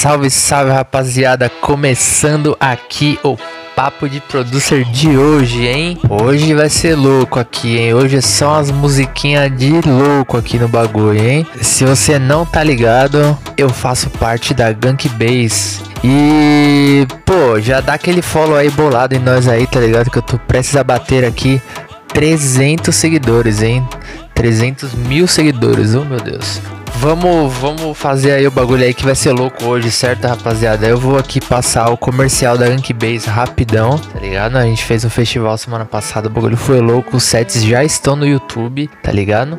Salve, salve rapaziada, começando aqui o papo de producer de hoje, hein? Hoje vai ser louco aqui, hein? Hoje são as musiquinhas de louco aqui no bagulho, hein? Se você não tá ligado, eu faço parte da Gank Base. E, pô, já dá aquele follow aí bolado em nós aí, tá ligado? Que eu tô prestes a bater aqui 300 seguidores, hein? 300 mil seguidores, oh meu Deus. Vamos, vamos fazer aí o bagulho aí que vai ser louco hoje, certo, rapaziada? Eu vou aqui passar o comercial da Rank Base rapidão, tá ligado? A gente fez um festival semana passada, o bagulho foi louco, os sets já estão no YouTube, tá ligado?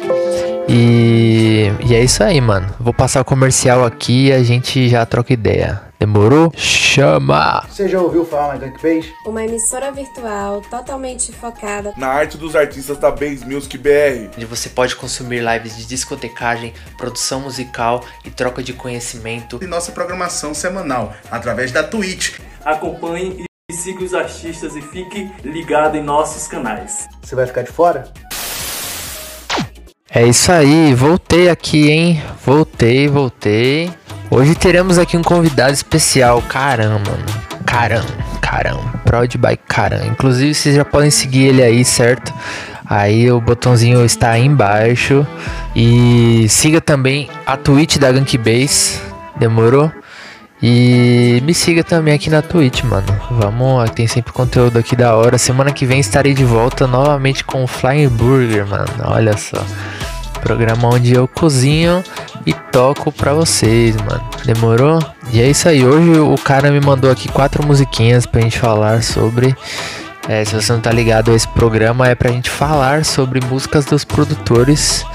E, e é isso aí, mano. Vou passar o comercial aqui e a gente já troca ideia. Demorou? Chama! Você já ouviu falar na Gankbase? Uma emissora virtual totalmente focada na arte dos artistas da Base Music BR. Onde você pode consumir lives de discotecagem, produção musical e troca de conhecimento. E nossa programação semanal, através da Twitch. Acompanhe e siga os artistas e fique ligado em nossos canais. Você vai ficar de fora? É isso aí, voltei aqui, hein? Voltei, voltei. Hoje teremos aqui um convidado especial. Caramba. Caramba, caramba. Prod by caramba. Inclusive, vocês já podem seguir ele aí, certo? Aí o botãozinho está aí embaixo. E siga também a Twitch da Gankbase. Demorou? E me siga também aqui na Twitch, mano. Vamos, tem sempre conteúdo aqui da hora. Semana que vem estarei de volta novamente com o Flying Burger, mano. Olha só. Programa onde eu cozinho e toco pra vocês, mano. Demorou? E é isso aí. Hoje o cara me mandou aqui quatro musiquinhas pra gente falar sobre. É, se você não tá ligado, esse programa é pra gente falar sobre músicas dos produtores.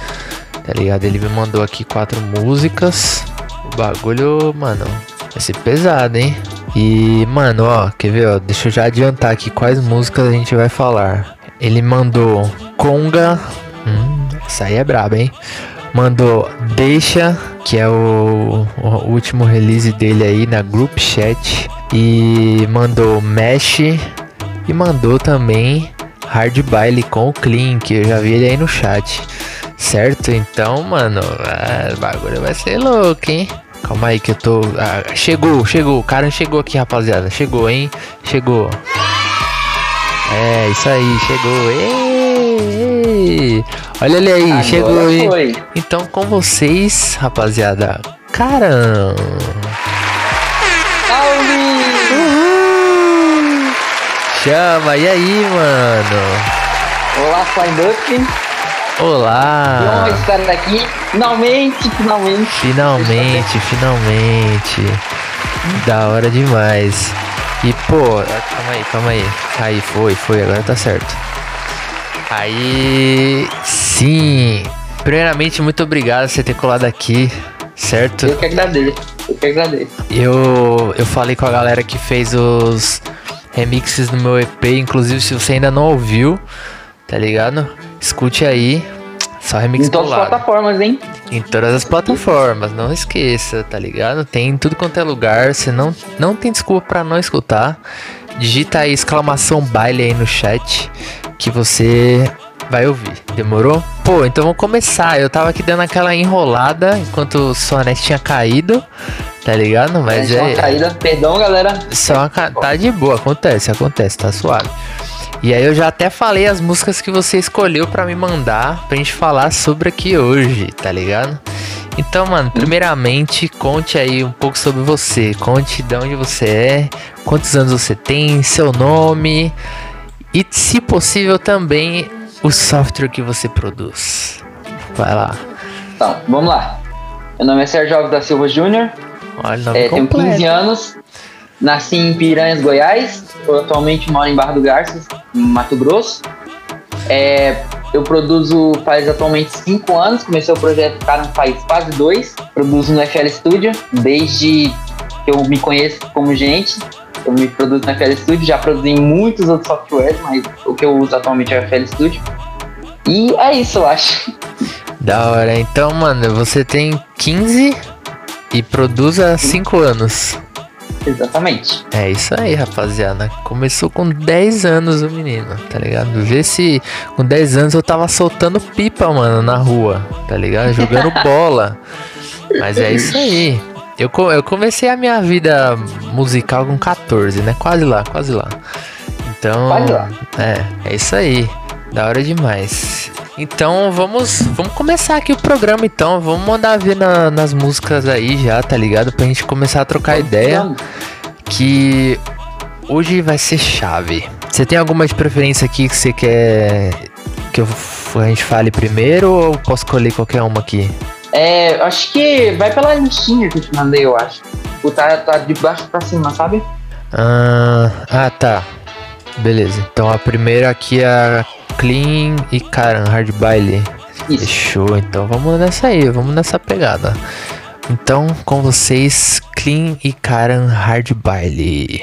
Tá ligado? Ele me mandou aqui quatro músicas. O bagulho, mano, vai ser pesado, hein? E, mano, ó, quer ver, ó? Deixa eu já adiantar aqui quais músicas a gente vai falar. Ele mandou Conga. Hum, essa aí é braba, hein? Mandou Deixa, que é o, o, último release dele aí na Group Chat. E mandou Mesh. E mandou também Hard Baile com o Clean, que eu já vi ele aí no chat. Certo? Então, mano, é, o bagulho vai ser louco, hein? Calma aí que eu tô. Ah, chegou, chegou. O cara chegou aqui, rapaziada. Chegou, hein? Chegou. É, isso aí, chegou. Ei, Olha ele aí, Agora chegou, foi. Então, com vocês, rapaziada. Caramba. Chama, e aí, mano? Olá, Flying Duck. Que honra Olá. estar aqui. Finalmente, finalmente. Finalmente, finalmente. Da hora demais. E pô, calma aí, calma aí. Aí foi, foi, agora tá certo. Aí sim. Primeiramente, muito obrigado por você ter colado aqui, certo? Eu que agradeço. Eu que agradeço. Eu, eu falei com a galera que fez os remixes do meu EP, inclusive se você ainda não ouviu, tá ligado? Escute aí. Só remix Em todas as plataformas, hein? Em todas as plataformas, não esqueça, tá ligado? Tem em tudo quanto é lugar, você não, não tem desculpa pra não escutar. Digita aí exclamação baile aí no chat que você vai ouvir. Demorou? Pô, então vamos começar. Eu tava aqui dando aquela enrolada enquanto o Sonete tinha caído, tá ligado? Mas Gente, uma é. caída. Perdão, galera. Só uma ca- tá de boa, acontece, acontece, tá suave. E aí eu já até falei as músicas que você escolheu pra me mandar pra gente falar sobre aqui hoje, tá ligado? Então, mano, primeiramente, conte aí um pouco sobre você. Conte de onde você é, quantos anos você tem, seu nome e, se possível, também o software que você produz. Vai lá. Então, vamos lá. Meu nome é Sérgio Alves da Silva Júnior. Olha É, tenho completo. 15 anos. Nasci em Piranhas, Goiás. Atualmente moro em Barra do Garças, em Mato Grosso. É, eu produzo faz atualmente 5 anos. Comecei o projeto Cara faz quase dois. Produzo no FL Studio desde que eu me conheço como gente. Eu me produzo no FL Studio. Já produzi em muitos outros softwares, mas o que eu uso atualmente é o FL Studio. E é isso, eu acho. Da hora. Então, mano, você tem 15 e produz há 5 anos. Exatamente. É isso aí, rapaziada. Começou com 10 anos o menino, tá ligado? Vê se com 10 anos eu tava soltando pipa, mano, na rua, tá ligado? Jogando bola. Mas é isso aí. Eu, eu comecei a minha vida musical com 14, né? Quase lá, quase lá. Então. Quase lá. É, é isso aí. Da hora demais. Então vamos, vamos começar aqui o programa então. Vamos mandar ver na- nas músicas aí já, tá ligado? Pra gente começar a trocar ideia. Vamos. Que hoje vai ser chave. Você tem alguma de preferência aqui que você quer que eu, a gente fale primeiro ou posso escolher qualquer uma aqui? É, acho que vai pela listinha que eu te mandei, eu acho. O tá, tá de baixo pra cima, sabe? Ah, ah, tá. Beleza. Então a primeira aqui é a Clean e Karan Hard Baile. Isso. Fechou. Então vamos nessa aí, vamos nessa pegada. Então com vocês, Clean e Karan Hard Baile.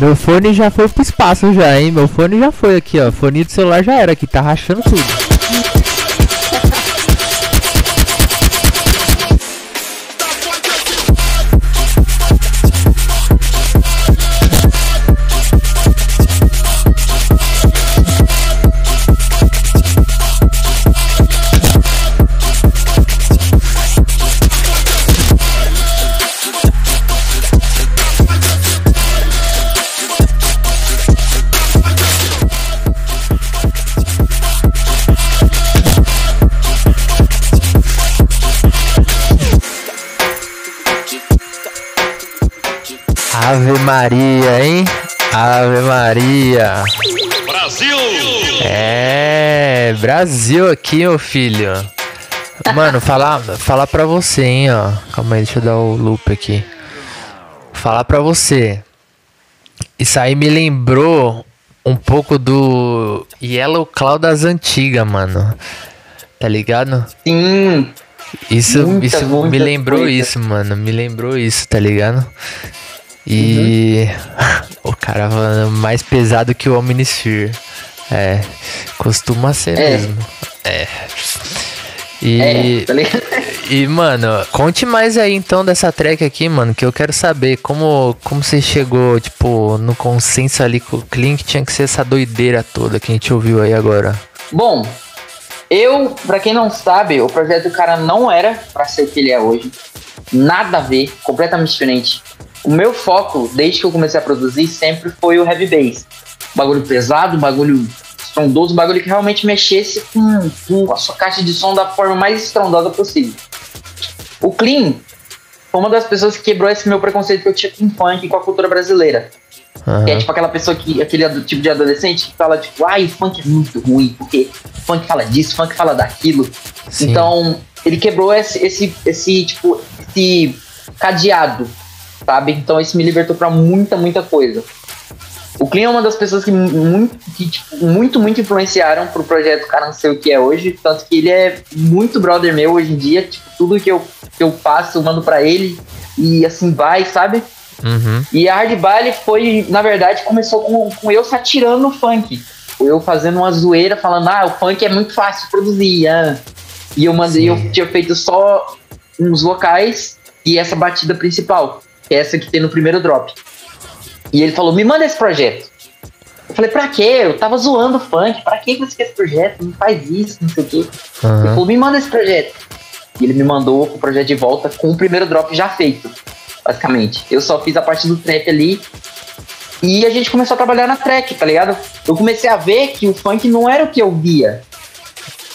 Meu fone já foi pro espaço já, hein? Meu fone já foi aqui, ó. Fone do celular já era aqui, tá rachando tudo. Maria, hein? Ave Maria. Brasil! É, Brasil aqui, meu filho. Mano, falar, falar pra você, hein, ó. Calma aí, deixa eu dar o loop aqui. Falar pra você. Isso aí me lembrou um pouco do Yellow Cloud das antigas, mano. Tá ligado? Sim, Isso, Muita, isso me muita lembrou coisa. isso, mano. Me lembrou isso, tá ligado? E o cara falando mais pesado que o Omnisphere. É, costuma ser É. mesmo. É. E, é, tá e, mano, conte mais aí então dessa track aqui, mano, que eu quero saber como, como você chegou, tipo, no consenso ali com o Clean que tinha que ser essa doideira toda que a gente ouviu aí agora. Bom, eu, pra quem não sabe, o projeto do cara não era pra ser o que ele é hoje. Nada a ver, completamente diferente. O meu foco, desde que eu comecei a produzir, sempre foi o heavy bass. Bagulho pesado, bagulho estrondoso, bagulho que realmente mexesse com, com a sua caixa de som da forma mais estrondosa possível. O Clean foi uma das pessoas que quebrou esse meu preconceito que eu tinha com funk e com a cultura brasileira. Aham. Que é tipo aquela pessoa que, aquele tipo de adolescente que fala, tipo, ai, o funk é muito ruim, porque funk fala disso, funk fala daquilo. Sim. Então, ele quebrou esse, esse, esse, tipo, esse cadeado, sabe? Então, isso me libertou pra muita, muita coisa. Clean é uma das pessoas que muito, que, tipo, muito, muito influenciaram pro projeto Cara Não Sei O Que É Hoje. Tanto que ele é muito brother meu hoje em dia. Tipo, tudo que eu, que eu faço, eu mando pra ele. E assim vai, sabe? Uhum. E a Hard Baile foi, na verdade, começou com, com eu satirando o funk. Eu fazendo uma zoeira, falando, ah, o funk é muito fácil de produzir. ah. E eu mandei, Sim. eu tinha feito só uns vocais e essa batida principal, que é essa que tem no primeiro drop. E ele falou, me manda esse projeto. Eu falei, pra quê? Eu tava zoando o funk, pra que você quer esse projeto? Não faz isso, não sei o quê. Ele Aham. falou, me manda esse projeto. E ele me mandou o projeto de volta com o primeiro drop já feito, basicamente. Eu só fiz a parte do trap ali. E a gente começou a trabalhar na track, tá ligado? Eu comecei a ver que o funk não era o que eu via.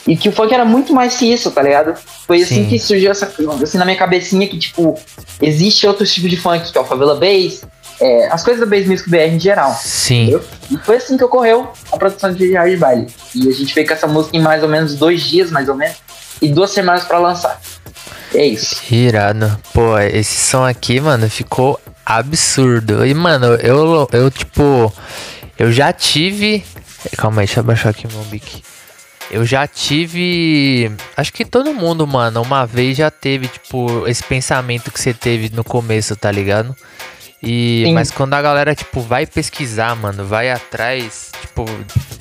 E que o funk era muito mais que isso, tá ligado? Foi assim Sim. que surgiu essa assim na minha cabecinha que, tipo, existe outros tipos de funk, que é o Favela Bass, é, as coisas da Bass Music BR em geral. Sim. Entendeu? E foi assim que ocorreu a produção de Hard Baile. E a gente veio com essa música em mais ou menos dois dias, mais ou menos, e duas semanas pra lançar. É isso. Irado. Pô, esse som aqui, mano, ficou absurdo. E, mano, eu, eu tipo, eu já tive. Calma aí, deixa eu abaixar aqui meu mic. Eu já tive. Acho que todo mundo, mano, uma vez já teve, tipo, esse pensamento que você teve no começo, tá ligado? E, Sim. mas quando a galera, tipo, vai pesquisar, mano, vai atrás, tipo,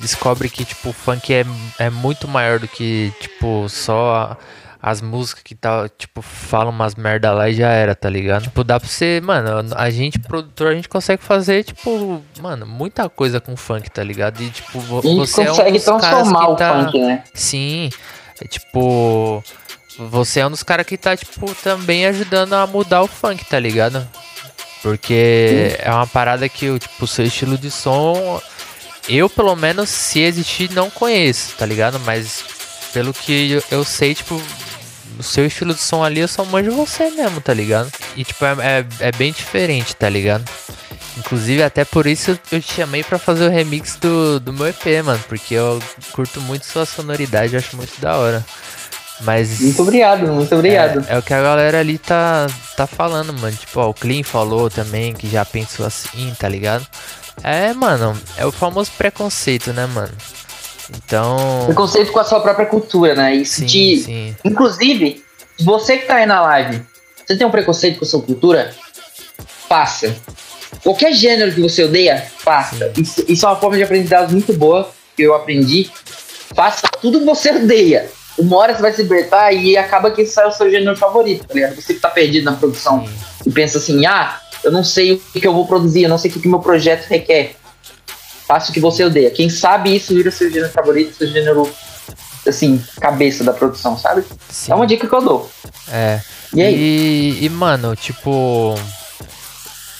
descobre que, tipo, o funk é, é muito maior do que, tipo, só as músicas que tá, tipo, falam umas merda lá e já era, tá ligado? Tipo, dá pra você, mano, a gente, produtor, a gente consegue fazer, tipo, mano, muita coisa com funk, tá ligado? E, tipo, gente você é um consegue dos caras transformar o tá... funk, né? Sim, é tipo. Você é um dos caras que tá, tipo, também ajudando a mudar o funk, tá ligado? Porque é uma parada que, tipo, o seu estilo de som. Eu, pelo menos, se existir, não conheço, tá ligado? Mas pelo que eu sei, tipo, o seu estilo de som ali eu só manjo você mesmo, tá ligado? E, tipo, é, é, é bem diferente, tá ligado? Inclusive, até por isso eu te chamei pra fazer o remix do, do meu EP, mano. Porque eu curto muito sua sonoridade, acho muito da hora. Mas. Muito obrigado, muito obrigado. É, é o que a galera ali tá, tá falando, mano. Tipo, ó, o Clean falou também que já pensou assim, tá ligado? É, mano, é o famoso preconceito, né, mano? Então. Preconceito com a sua própria cultura, né? Isso Sim, te. sim. Inclusive, você que tá aí na live, você tem um preconceito com a sua cultura? Faça. Qualquer gênero que você odeia, faça. Isso, isso é uma forma de aprendizado muito boa que eu aprendi. Faça tudo que você odeia. Uma hora você vai se libertar e acaba que esse é o seu gênero favorito, tá ligado? Você que tá perdido na produção Sim. e pensa assim, ah, eu não sei o que eu vou produzir, eu não sei o que, que meu projeto requer. Faça o que você odeia. Quem sabe isso vira seu gênero favorito, seu gênero, assim, cabeça da produção, sabe? sim. É uma dica que eu dou. É. E aí? E, e, mano, tipo.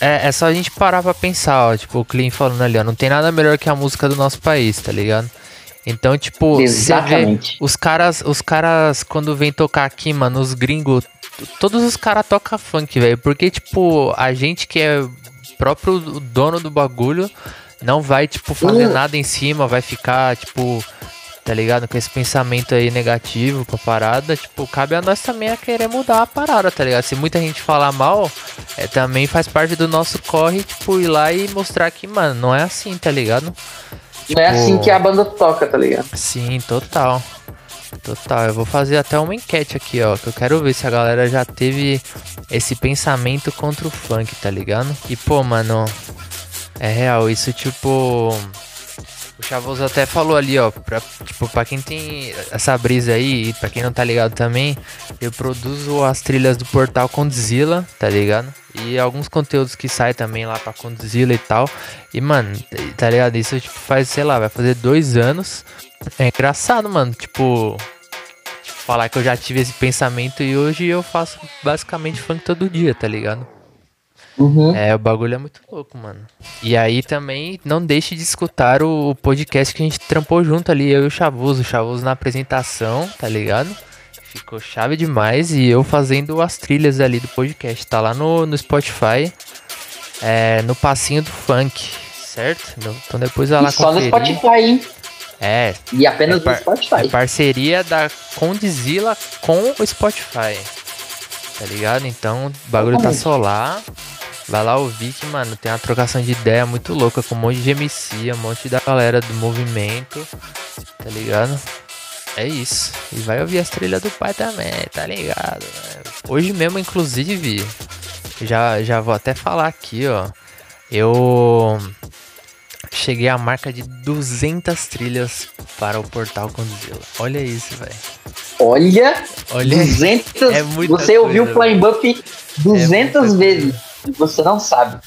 É, é só a gente parar pra pensar, ó. Tipo, o Clean falando ali, ó. Não tem nada melhor que a música do nosso país, tá ligado? Então, tipo, Exatamente. os caras, os caras, quando vem tocar aqui, mano, os gringos, todos os caras tocam funk, velho. Porque, tipo, a gente que é próprio dono do bagulho não vai, tipo, fazer Uh. nada em cima, vai ficar, tipo, tá ligado? Com esse pensamento aí negativo com a parada, tipo, cabe a nós também a querer mudar a parada, tá ligado? Se muita gente falar mal, é, também faz parte do nosso corre, tipo, ir lá e mostrar que, mano, não é assim, tá ligado? Não é Tipo, assim que a banda toca, tá ligado? Sim, total. Total. Eu vou fazer até uma enquete aqui, ó. Que eu quero ver se a galera já teve esse pensamento contra o funk, tá ligado? E, pô, mano, é real. Isso, tipo. O Chavoso até falou ali, ó. Pra, tipo, pra quem tem essa brisa aí, e pra quem não tá ligado também, eu produzo as trilhas do portal Condzilla, tá ligado? E alguns conteúdos que saem também lá pra Condzilla e tal. E, mano, tá ligado? Isso, tipo, faz, sei lá, vai fazer dois anos. É engraçado, mano. Tipo, falar que eu já tive esse pensamento e hoje eu faço basicamente funk todo dia, tá ligado? Uhum. É, o bagulho é muito louco, mano. E aí também não deixe de escutar o, podcast que a gente trampou junto ali, eu e o Chavoso. O Chavoso na apresentação, tá ligado? Ficou chave demais e eu fazendo as trilhas ali do podcast. Tá lá no, no Spotify, é, no passinho do funk, certo? Então depois vai lá E só no. Spotify, hein? É, E apenas É no Spotify. é parceria da Condzilla com o Spotify. Tá ligado? Então o bagulho tá só lá. Vai lá ouvir que, mano, tem uma trocação de ideia muito louca com um monte de MC, um monte da galera do movimento, tá ligado? É isso. E vai ouvir as trilhas do pai também, tá ligado? né? Hoje mesmo, inclusive, já, já vou até falar aqui, ó. Eu cheguei à marca de 200 trilhas para o portal Condzilla. Olha isso, velho. Olha, Olha 200. é você ouviu o coisa, Flying Buff 200 muita vezes. E você não sabe.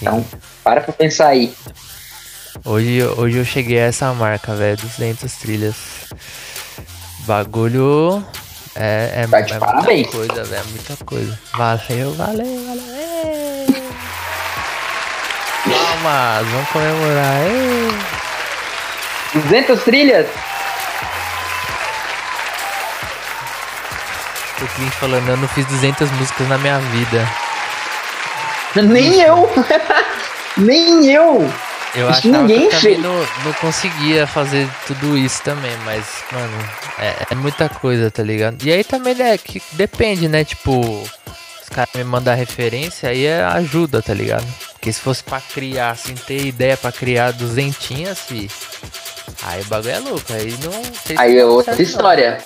Então, para pra pensar aí. Hoje, hoje eu cheguei a essa marca, velho. 200 trilhas. Bagulho. É, é, Tá é parabéns. muita coisa, velho. é Muita coisa. Valeu, valeu, valeu. Palmas, vamos comemorar. Ê! 200 trilhas? O cliente falando, eu não fiz 200 músicas na minha vida. Nem eu. Nem eu. Eu Isso achava ninguém que eu fez. não, não conseguia fazer tudo isso também, mas, mano, é, é muita coisa, tá ligado? E aí também é que depende, né? Tipo, os caras me mandar referência, aí é ajuda, tá ligado? Porque se fosse pra criar, assim, ter ideia pra criar duzentinhas, fi, aí o bagulho é louco, aí não se Aí é outra certo, não. história.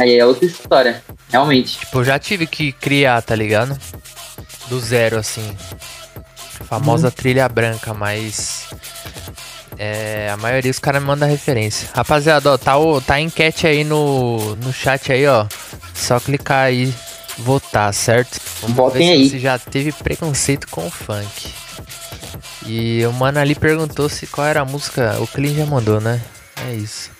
Aí é outra história. Realmente. Tipo, eu já tive que criar, tá ligado? Do zero, assim. A famosa trilha branca, mas. É, a maioria dos caras me manda referência. Rapaziada, ó, tá, o, tá a enquete aí no, no chat aí, ó. Só clicar aí, votar, certo? Vamos Votem ver aí. se você já teve preconceito com o funk. E o mano ali perguntou se qual era a música. O Clean já mandou, né? É isso.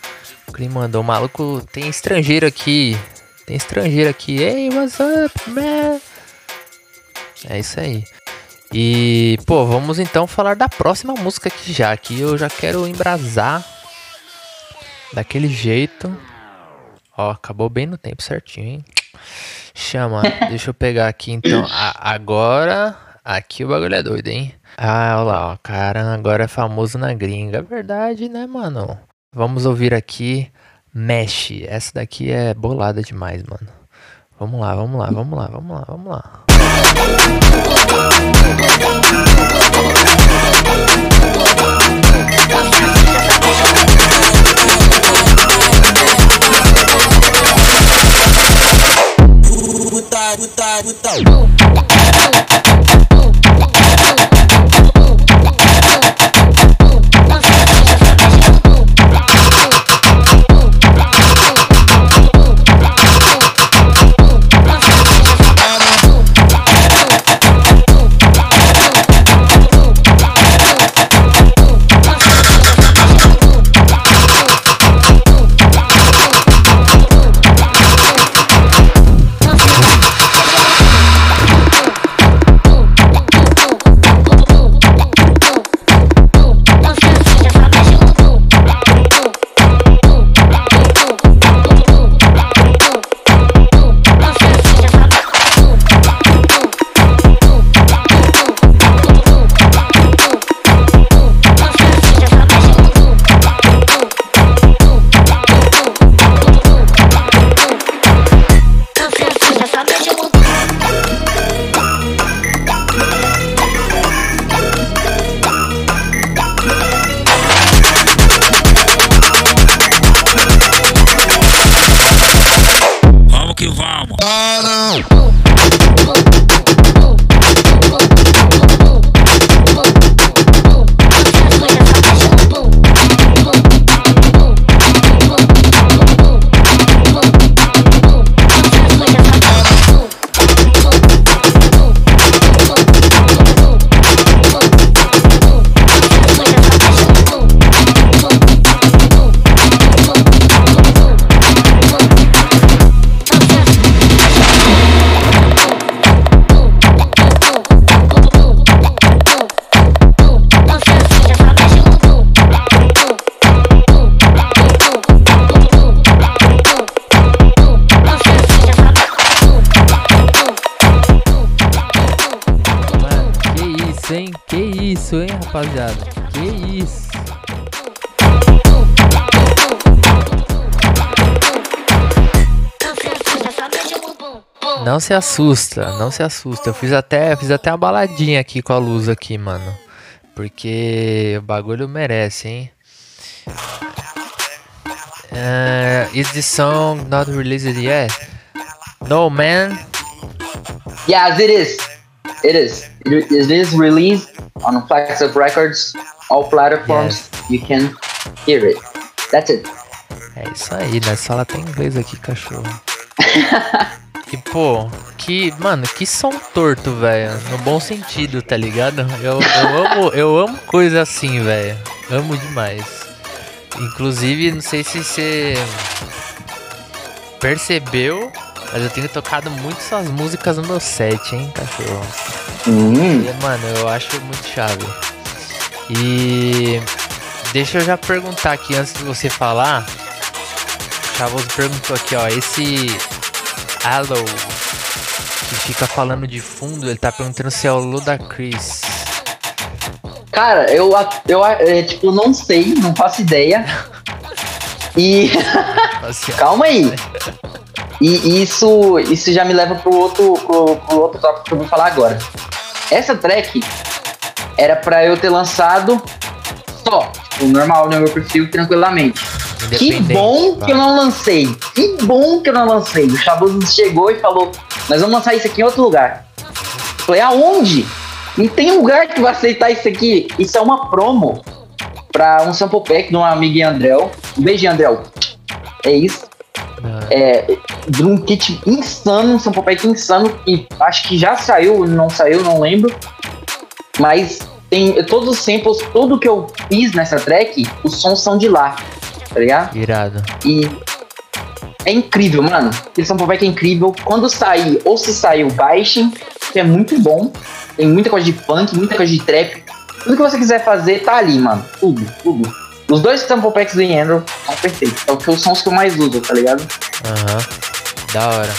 O Clean mandou. O maluco tem estrangeiro aqui. Tem estrangeiro aqui. Hey, what's up, man? É isso aí. E, pô, vamos então falar da próxima música aqui já. Que eu já quero embrasar daquele jeito. Ó, acabou bem no tempo certinho, hein? Chama. Deixa eu pegar aqui então. A- agora. Aqui o bagulho é doido, hein? Ah, olha lá, ó. Cara, agora é famoso na gringa. É verdade, né, mano? Vamos ouvir aqui Mesh. Essa daqui é bolada demais, mano. Vamos lá, vamos lá, vamos lá, vamos lá, vamos lá. Thank you. Rapaziada? Que isso? Não se assusta, não se assusta. Eu fiz até, fiz até uma baladinha aqui com a luz aqui, mano. Porque o bagulho merece, hein? Uh, is the song not released yet? No, man. Yes, it is. It is. It is- it is released on Flex Up Records, all platforms. You can hear it. That's it. É isso aí, né? Só ela tem inglês aqui, cachorro. E pô, que, mano, que som torto, velho. No bom sentido, tá ligado? Eu, eu amo, eu amo coisa assim, velho. Amo demais. Inclusive, não sei se você percebeu, mas eu tenho tocado muito essas músicas no meu set, hein, cachorro. Hum. E, mano, eu acho muito chave. E deixa eu já perguntar aqui antes de você falar. O Chavoso perguntou aqui, ó, esse Allo que fica falando de fundo, ele tá perguntando se é o Ludacris. Cara, eu, eu é, tipo, não sei, não faço ideia. E Assim, calma aí. E isso, isso já me leva pro outro, pro, pro outro tópico que eu vou falar agora. Essa track era pra eu ter lançado só, tipo, normal no meu perfil, tranquilamente. Que bom que eu não lancei. Que bom que eu não lancei. O Chavoso chegou e falou: Nós vamos lançar isso aqui em outro lugar. Eu Falei: Aonde? Não tem lugar que vai aceitar isso aqui. Isso é uma promo pra um sample pack de um amigo Andréu. Um beijo, Andréu. É isso. Não, É, de um kit insano, um sample pack insano. E acho que já saiu, não saiu, não lembro. Mas tem todos os samples, tudo que eu fiz nessa track, os sons são de lá. Tá ligado? Irado. E é incrível, mano. Aquele sample pack é incrível. Quando sair, ou se saiu, baixem, que é muito bom. Tem muita coisa de punk, muita coisa de trap. Tudo que você quiser fazer tá ali, mano. Tudo, tudo. Os dois sample packs do Yandro são perfeitos. É o que os que eu mais uso, tá ligado? Aham. Da hora.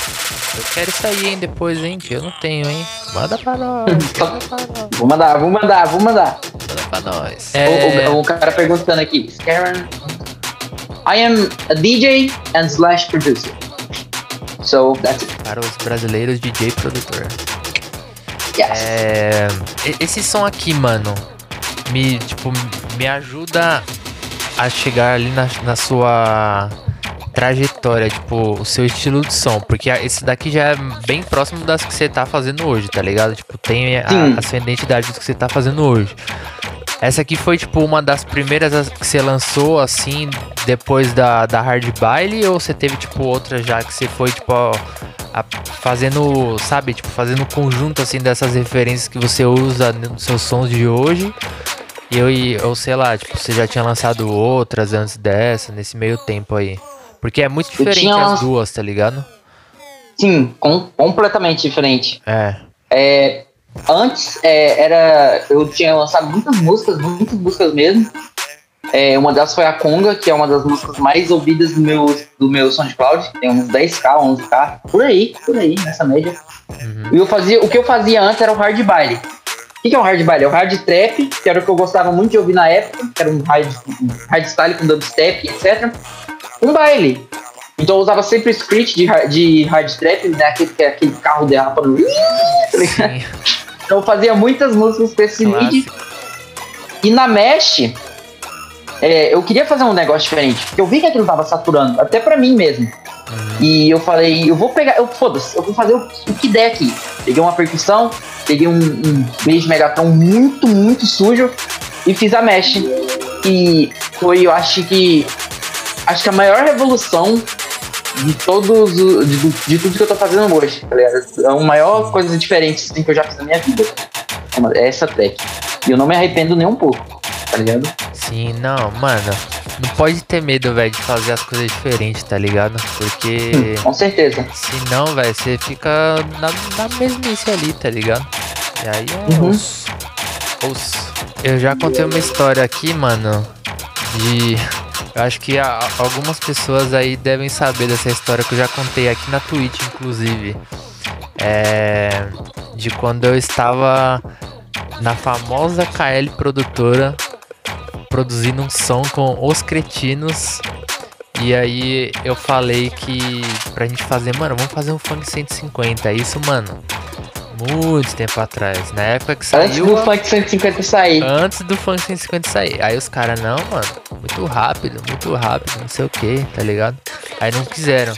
Eu quero isso aí, hein, depois, hein, que eu não tenho, hein. Manda pra nós. Manda pra nós. Vou mandar, vou mandar, vou mandar. Manda pra nós. O- É, O, o cara perguntando aqui. Karen, I am a DJ and slash producer. So that's it. para os brasileiros, DJ produtor. Yes. É, esse som aqui, mano, me, tipo, me ajuda a chegar ali na, na sua trajetória, tipo, o seu estilo de som, porque a- esse daqui já é bem próximo das que você tá fazendo hoje, tá ligado? Tipo, tem a, a sua identidade do que você tá fazendo hoje. Essa aqui foi, tipo, uma das primeiras as- que você lançou, assim, depois da, da Hard Baile, ou você teve, tipo, outras já que você foi, tipo, ó, a- fazendo, sabe, tipo, fazendo conjunto, assim, dessas referências que você usa nos seus sons de hoje? E eu, e- ou sei lá, tipo, você já tinha lançado outras antes dessa, nesse meio tempo aí. Porque é muito diferente tinha as duas, tá ligado? Sim, com- completamente diferente. É. É, antes é, era. Eu tinha lançado muitas músicas, muitas músicas mesmo. É, uma delas foi a Conga, que é uma das músicas mais ouvidas do meu, do meu SoundCloud. Tem uns 10k, 11k, por aí, por aí, nessa média. E eu fazia, o que eu fazia antes era o hard baile. O que, é um hard baile? É o hard trap, que era o que eu gostava muito de ouvir na época, que era um hard, um hard style com dubstep, etc. Um baile. Então eu usava sempre o script de, hard- de hard trap, né? Aquele, que é aquele carro derrapando. Tá Então eu fazia muitas músicas com esse clássico. E na Mesh, é, eu queria fazer um negócio diferente. porque Eu vi que aquilo tava saturando, até pra mim mesmo. E eu falei, eu vou pegar, eu foda-se, eu vou fazer o, o que der aqui. Peguei uma percussão, peguei um, um bass Megatron muito, muito sujo e fiz a Mesh. E foi, eu acho que. Acho que a maior revolução de todos os- de, de tudo que eu tô fazendo hoje, tá ligado? É a maior coisa diferente assim, que eu já fiz na minha vida. É essa track. E eu não me arrependo nem um pouco, tá ligado? Sim, não, mano. Não pode ter medo, velho, de fazer as coisas diferentes, tá ligado? Porque. Com certeza. Se não, velho, você fica na, na mesmice ali, tá ligado? E aí é Uhum. os, os. Eu já contei uma história aqui, mano, de. Eu acho que a- algumas pessoas aí devem saber dessa história que eu já contei aqui na Twitch, inclusive. É. De quando eu estava na famosa KL produtora produzindo um som com Os Cretinos E aí eu falei que pra gente fazer, mano, vamos fazer um funk 150. Isso, mano, muito tempo atrás. Na época que Antes saiu. do funk 150 sair. Antes do funk 150 sair. Aí os caras, não, mano, muito rápido, muito rápido, não sei o que, tá ligado? Aí não quiseram.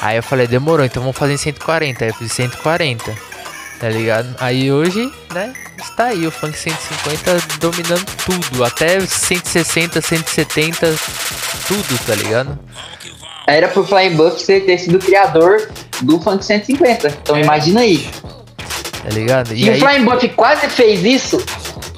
Aí eu falei, demorou, então vamos fazer em 140. Aí eu fiz 140, tá ligado? Aí hoje, né, está aí o funk 150 dominando tudo. Até 160, 170, tudo, tá ligado? Era pro Flying Buff ter ter sido o criador do funk 150. Então imagina aí. Tá ligado? Se o Flying Buff quase fez isso,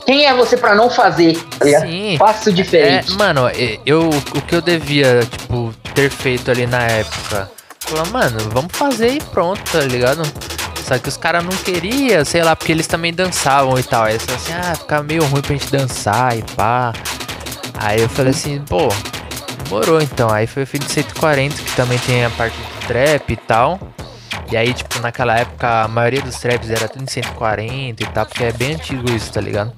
quem é você pra não fazer? Tá? Sim. É, diferente. mano, e- eu o que eu devia, tipo, ter feito ali na época. Falar, mano, vamos fazer e pronto, tá ligado? Só que os caras não queriam, sei lá, porque eles também dançavam e tal. Aí eles assim, ah, fica meio ruim pra gente dançar e pá. Aí eu falei assim, pô, demorou então. Aí foi feito 140, que também tem a parte do trap e tal. E aí, tipo, naquela época a maioria dos traps era tudo em 140 e tal, porque é bem antigo isso, tá ligado?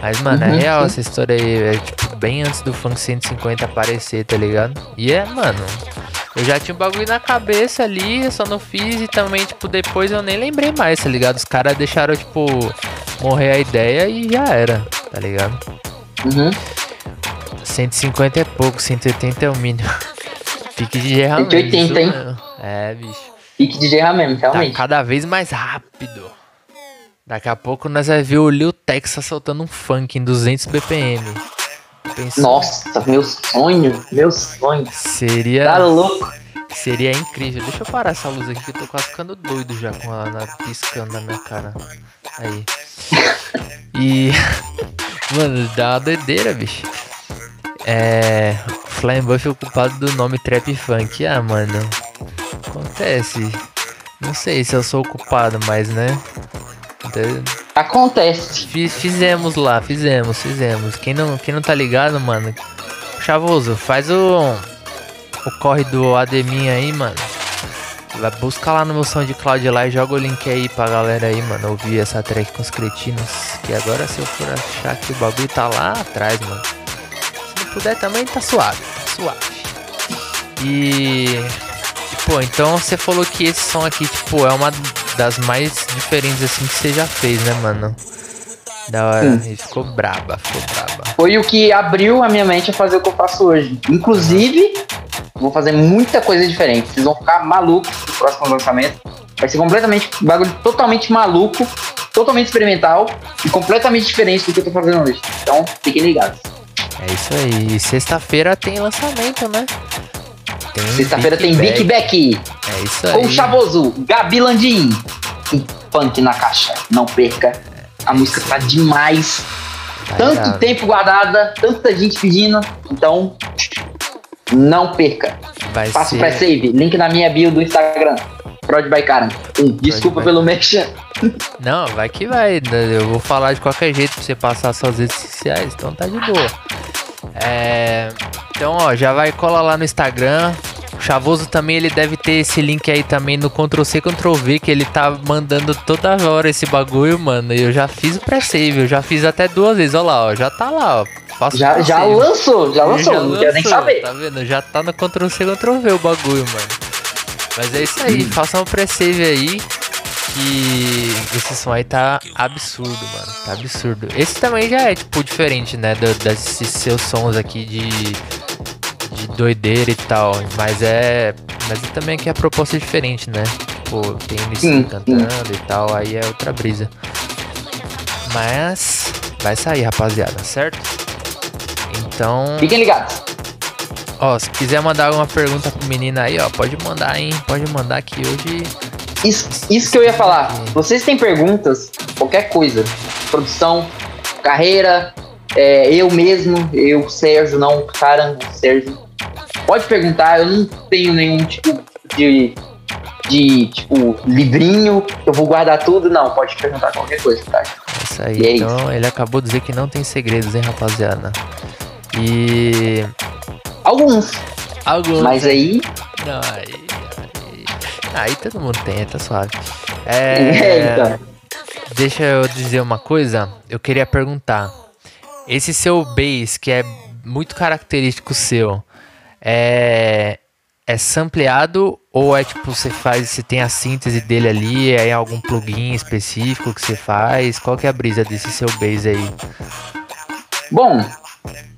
Mas, mano, Uhum, é real essa história aí, é tipo, bem antes do funk 150 aparecer, tá ligado? E é, mano, eu já tinha um bagulho na cabeça ali, eu só não fiz e também, tipo, depois eu nem lembrei mais, tá ligado? Os caras deixaram, tipo, morrer a ideia e já era, tá ligado? Uhum. 150 é pouco, 180 é o mínimo. Pique de Gerra 180, mesmo, hein? É, bicho. Pique de Gerra mesmo, Tá realmente. cada vez mais rápido. Daqui a pouco nós vamos ver o Lil Texas soltando um funk em 200 BPM. Pensou? Nossa, meu sonho, meu sonho. Seria, Tá louco. seria incrível. Deixa eu parar essa luz aqui que eu tô quase ficando doido já com ela na- piscando na minha cara. Aí. E. Mano, dá uma doideira, bicho. É. Flying Buff é o culpado do nome Trap Funk. Ah, mano. Acontece. Não sei se eu sou o culpado, mas né. Acontece. Fiz- fizemos lá, fizemos, fizemos. Quem não, quem não tá ligado, mano, Chavoso, faz o, o corre do Admin aí, mano. Vai, busca lá no meu SoundCloud lá e joga o link aí pra galera aí, mano, ouvir essa track com os cretinos. Que agora se eu for achar que o bagulho tá lá atrás, mano. Se não puder também tá suave, tá suave. E. Pô, então você falou que esse som aqui, tipo, é uma das mais diferentes assim que você já fez, né, mano? Da hora. Ficou braba, ficou braba. Foi o que abriu a minha mente a fazer o que eu faço hoje. Inclusive, vou fazer muita coisa diferente. Vocês vão ficar malucos no próximo lançamento. Vai ser completamente bagulho totalmente maluco, totalmente experimental e completamente diferente do que eu tô fazendo hoje. Então, fiquem ligados. É isso aí. Sexta-feira tem lançamento, né? Sexta-feira tem Big Beck É isso aí. com o Chavoso, Gabi Landim. Um funk na caixa. Não perca. A música tá demais. Tá Tanto ligado? tempo guardada, tanta gente pedindo. Então, não perca. Vai Faça o ser... pré-save. Link na minha bio do Instagram. Prod by Karen. Um, desculpa by- pelo merchan. Não, vai que vai. Eu vou falar de qualquer jeito pra você passar suas redes sociais, então tá de boa. É... Então, ó, já vai cola lá no Instagram. O Chavoso também, ele deve ter esse link aí também no Ctrl-C, Ctrl-V, que ele tá mandando toda hora esse bagulho, mano. E eu já fiz o pré-save, eu já fiz até duas vezes, ó lá, ó. Já tá lá, ó. Faço Já, já lançou, já lançou. não quero nem lançou, saber. Tá vendo? Já tá no Ctrl-C, Ctrl-V o bagulho, mano. Mas é isso aí, façam um pré-save aí. Que esse som aí tá absurdo, mano. Tá absurdo. Esse também já é, tipo, diferente, né? Do, desses seus sons aqui de. De doideira e tal. Mas é. Mas também aqui a proposta é diferente, né? Tipo, tem MC cantando e tal. Aí é outra brisa. Mas. Vai sair, rapaziada, certo? Então. Fiquem ligados. Ó, se quiser mandar alguma pergunta pro menino aí, ó, pode mandar, hein? Pode mandar que hoje. Isso, isso que eu ia falar. Vocês têm perguntas, qualquer coisa. Produção, carreira, é, eu mesmo, eu, Sérgio, não o Sérgio. Pode perguntar, eu não tenho nenhum tipo de, de tipo, livrinho, eu vou guardar tudo. Não, pode perguntar qualquer coisa, tá? É isso aí. E é então, ele acabou de dizer que não tem segredos, hein, rapaziada? E. Alguns, Alguns. mas aí. Não, aí, aí. Aí todo mundo tem, tá suave. É, É. então. Deixa eu dizer uma coisa. Eu queria perguntar. Esse seu bass, que é muito característico seu, é é sampleado ou é tipo você faz, você tem a síntese dele ali, é algum plugin específico que você faz? Qual que é a brisa desse seu bass aí? Bom,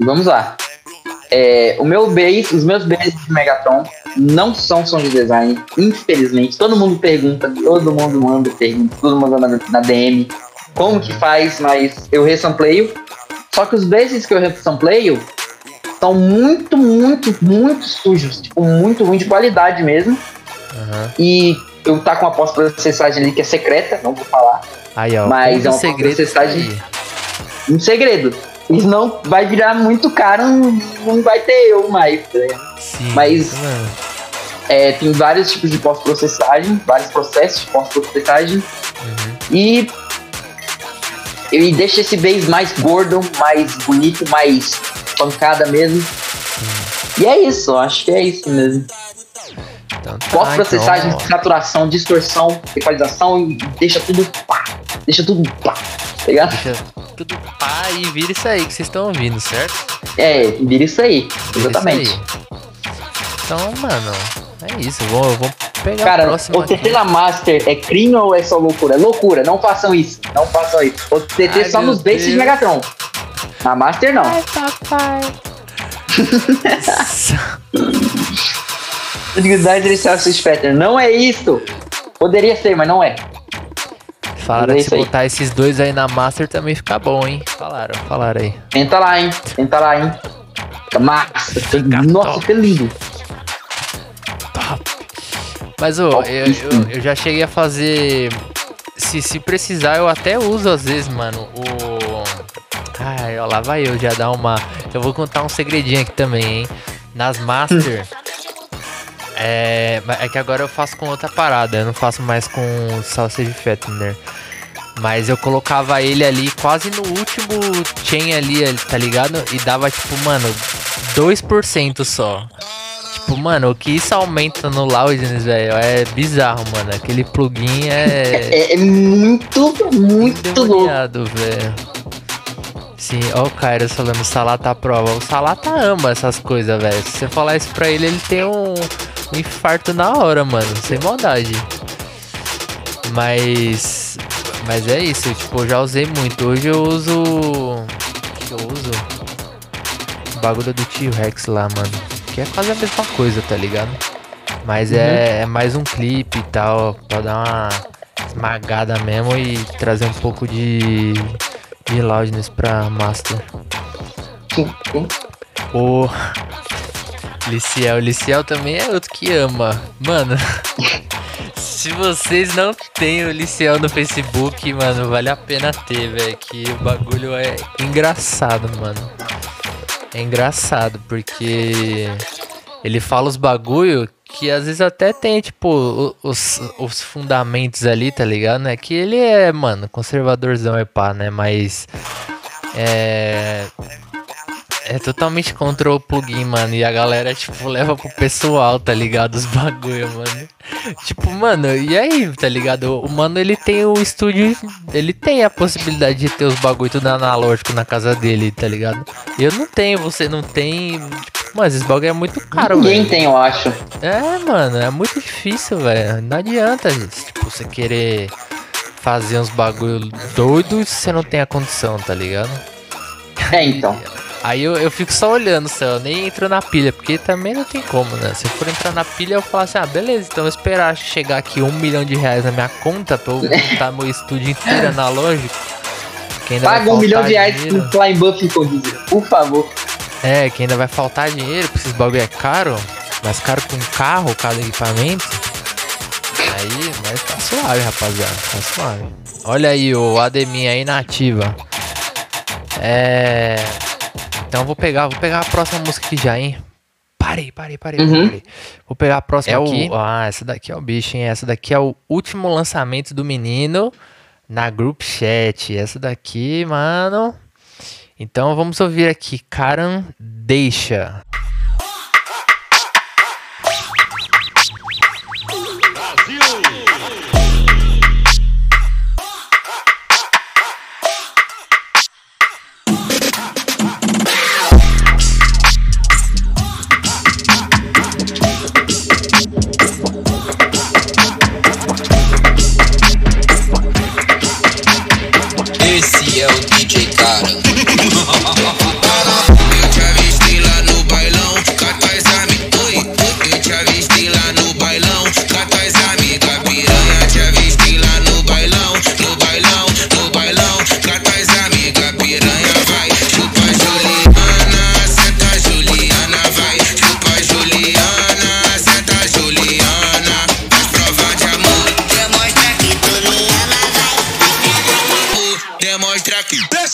vamos lá. É, o meu bass, os meus bass de Megatron não são som de design, infelizmente. Todo mundo pergunta, todo mundo manda pergunta, todo mundo manda na DM como que faz, mas eu resampleio. Só que os basses que eu resampleio são muito, muito, muito sujos. Tipo, muito ruim de qualidade mesmo. Aham. E eu tá com uma pós-processagem ali que é secreta, não vou falar. Aí, ó. Mas é uma segredo aí. Um segredo. Isso não vai virar muito caro, não, vai ter eu mais. tá ligado? Sim, Mas- mano. É, tem vários tipos de pós-processagem, vários processos de pós-processagem. Uhum. E ele deixa esse bass mais gordo, mais bonito, mais pancada mesmo. E é isso, acho que é isso mesmo. Então, tá, Pós-processagem, então, saturação, distorção, equalização e deixa tudo pá, deixa tudo pá, tá ligado? Deixa tudo pá e vira isso aí que vocês estão ouvindo, certo? É, vira isso aí, Vira exatamente. isso aí. Então, mano, é isso. Eu vou, eu vou pegar a Cara, próxima o TT na Master é crime ou é só loucura? É loucura, não façam isso, não façam isso. O TT Ai, só nos bases de Deus. Megatron. Na Master não. Dignidade inicial Spectre. Não é isso. Poderia ser, mas não é. Falaram É que isso se aí. botar esses dois aí na Master também fica bom, hein? Falaram, falaram aí. Tenta lá, hein? Tenta lá, hein? Massa. Fica Nossa, top. fica lindo. Top. Mas, ô, eu, eu, eu já cheguei a fazer. Se, se precisar, eu até uso às vezes, mano. O. Ai, ó, lá vai eu já dar uma. Eu vou contar um segredinho aqui também, hein? Nas Master. é, é que agora eu faço com outra parada. Eu não faço mais com Sausage Fattener. Mas eu colocava ele ali quase no último chain ali, tá ligado? E dava tipo, mano, 2% só. Tipo, mano, o que isso aumenta no Loudness, velho, é bizarro, mano. Aquele plugin é. É, é muito, muito louco. velho. Sim, ó o Kairos falando Salata prova. O Salata ama essas coisas, velho. Se você falar isso pra ele, ele tem um, um infarto na hora, mano. Sem maldade. Mas. Mas é isso, tipo, eu já usei muito. Hoje eu uso. O que eu uso? O bagulho do T-Rex lá, mano. Que é quase a mesma coisa, tá ligado? Mas é, é mais um clipe e tal, pra dar uma esmagada mesmo e trazer um pouco de, de loudness pra master. O Liciel, Liciel também é outro que ama. Mano, se vocês não têm o Liciel no Facebook, mano, vale a pena ter, velho. Que o bagulho é engraçado, mano. É engraçado, porque ele fala os bagulho que às vezes até tem, tipo, os, os fundamentos ali, tá ligado? Né? Que ele é, mano, conservadorzão é pá, né? Mas. É. É totalmente contra o plugin, mano. E a galera, tipo, leva pro pessoal, tá ligado? Os bagulho, mano. Tipo, mano, e aí, tá ligado? O mano, ele tem o estúdio. Ele tem a possibilidade de ter os bagulho tudo analógico na casa dele, tá ligado? Eu não tenho, você não tem. Tipo, mano, esses bagulho é muito caro, Ninguém velho. tem, eu acho. É, mano, é muito difícil, velho. Não adianta, gente. Tipo, você querer fazer uns bagulho doido se você não tem a condição, tá ligado? É, então. Aí eu, eu fico só olhando, só, eu nem entro na pilha, porque também não tem como, né? Se eu for entrar na pilha, eu falo assim, ah, beleza, então eu vou esperar chegar aqui um milhão de reais na minha conta pra eu montar meu estúdio inteiro analógico. Paga um milhão de reais pro Flying Buff por favor. É, que ainda vai faltar dinheiro, porque esses bagulho é caro, mais caro que um carro, cada equipamento. Aí, mas tá suave, rapaziada, tá suave. Olha aí o Ademir aí na ativa. É. Então vou pegar, vou pegar a próxima música aqui já, hein? Parei, parei, parei, Uhum. parei. Vou pegar a próxima É o- aqui. Ah, essa daqui é o bicho, hein? Essa daqui é o último lançamento do menino na Group Chat. Essa daqui, mano. Então vamos ouvir aqui, Karan Deixa.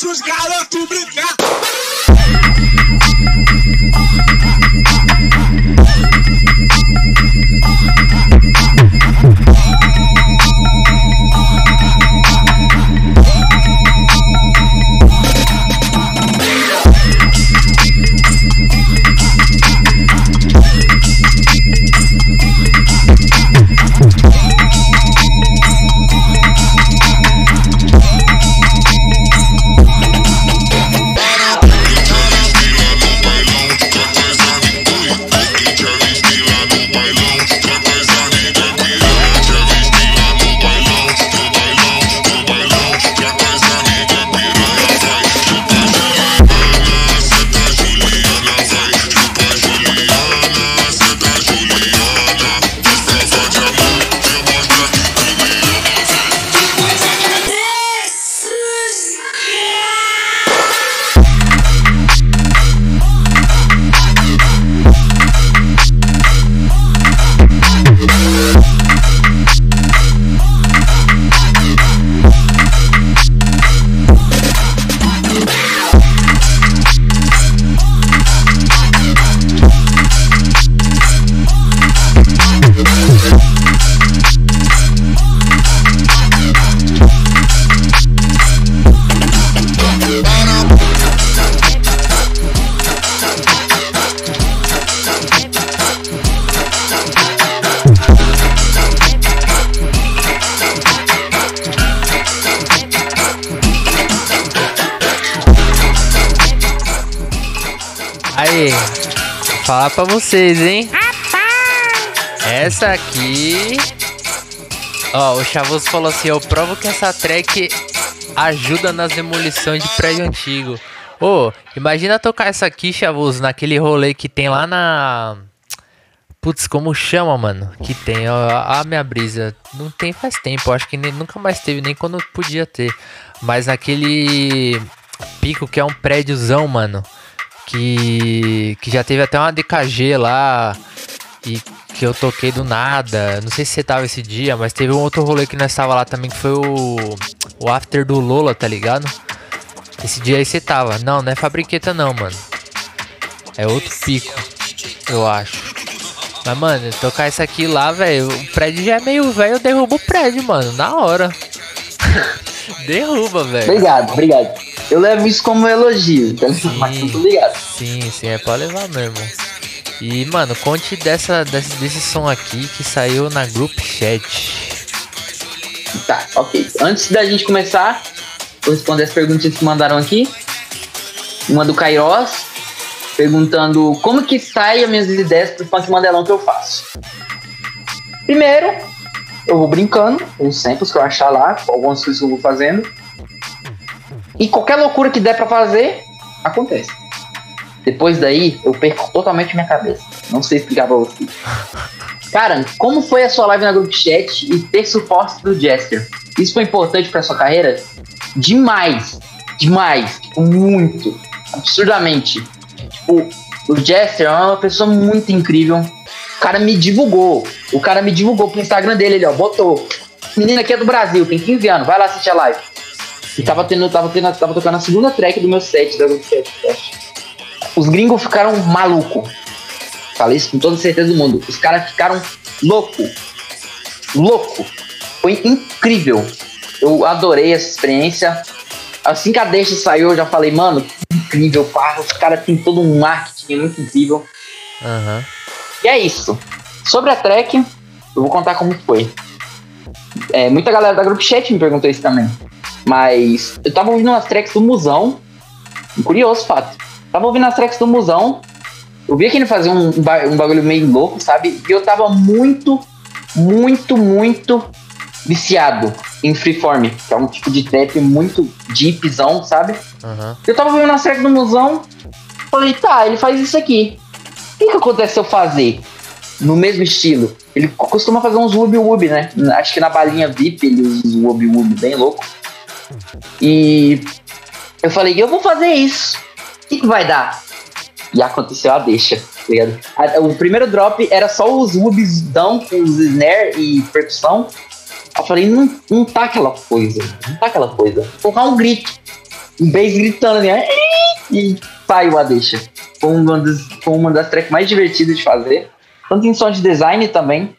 Que deixa os pra vocês, hein? Essa aqui. Ó, o Chavoso falou assim: Eu provo que essa track ajuda nas demolições de prédio antigo. Ô, imagina tocar essa aqui, Chavoso, naquele rolê que tem lá na. Putz, como chama, mano? Que tem, ó, a minha brisa. Não tem faz tempo, acho que nem, nunca mais teve, nem quando podia ter. Mas naquele pico que é um prédiozão, mano. Que, que já teve até uma DKG lá. E que eu toquei do nada. Não sei se você tava esse dia, mas teve um outro rolê que nós tava lá também, que foi o, o after do Lola, tá ligado? Esse dia aí você tava. Não, não é fabriqueta não, mano. É outro pico, eu acho. Mas, mano, tocar isso aqui lá, velho. O prédio já é meio velho, eu derrubo o prédio, mano. Na hora. Derruba, velho. Obrigado, obrigado. Eu levo isso como elogio, tá ligado? Mas obrigado. Sim, sim, é pra levar mesmo. E, mano, conte dessa, desse, desse som aqui que saiu na Group Chat. Tá, ok. Antes da gente começar, vou responder as perguntas que mandaram aqui. Uma do Kairos, perguntando como que sai as minhas ideias pro funk mandelão que eu faço. Primeiro, eu vou brincando os samples que eu achar lá, algumas coisas que eu vou fazendo. E qualquer loucura que der pra fazer, acontece. Depois daí, eu perco totalmente minha cabeça. Não sei explicar pra você. Cara, como foi a sua live na Group Chat e ter suporte do Jester? Isso foi importante pra sua carreira? Demais. Demais. Tipo, muito. Absurdamente. Tipo, o Jester é uma pessoa muito incrível. O cara me divulgou. O cara me divulgou pro Instagram dele, ele, ó, botou. Menina aqui é do Brasil, tem 15 anos, vai lá assistir a live. E tava tendo, tava tendo, tava tocando a segunda track do meu set da eu acho. Os gringos ficaram maluco. Falei isso com toda certeza do mundo. Os caras ficaram louco. Louco. Foi incrível. Eu adorei essa experiência. Assim que a deixa saiu, eu já falei, mano, que incrível, pá. Os caras têm todo um marketing muito incrível. Aham. E é isso. Sobre a track, eu vou contar como foi. É, muita galera da Group Chat me perguntou isso também. Mas eu tava ouvindo umas tracks do Musão. Um curioso fato. Tava ouvindo as tracks do Musão. Eu vi que ele fazia um, um bagulho meio louco, sabe? E eu tava muito, muito, muito viciado. em freeform, que é um tipo de trap muito deepzão, sabe? Aham. Eu tava vendo uma série do Musão, falei, tá, ele faz isso aqui. O que, que acontece se eu fazer no mesmo estilo? Ele costuma fazer uns woob woob, né? Acho que na balinha VIP ele usa uns woob woob bem louco. E eu falei, eu vou fazer isso. O que, que vai dar? E aconteceu a deixa, tá ligado? O primeiro drop era só os woobs dão com os snare e percussão. Eu falei, não, não tá aquela coisa, não tá aquela coisa. Vou colocar um grito. Um bass gritando, né? E saiu a deixa. Foi uma das, foi uma das tracks mais divertidas de fazer. Tanto em som de design também.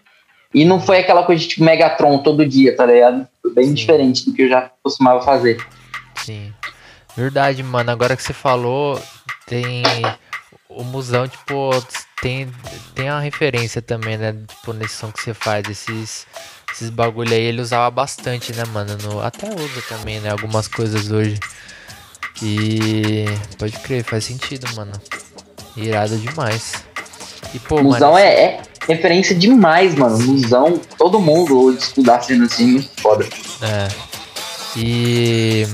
E não foi aquela coisa de tipo Megatron todo dia, tá ligado? Bem Sim. diferente do que eu já costumava fazer. Sim. Verdade, mano. Agora que você falou, tem. O musão, tipo, tem, tem uma referência também, né? Tipo, nesse som que você faz, esses, esses bagulho aí, ele usava bastante, né, mano? No, até usa também, né? Algumas coisas hoje. E. Pode crer, faz sentido, mano. Irado demais. E, pô, Musão mano. é, é referência demais, mano. Musão, todo mundo estudar sendo assim, muito foda. É. E.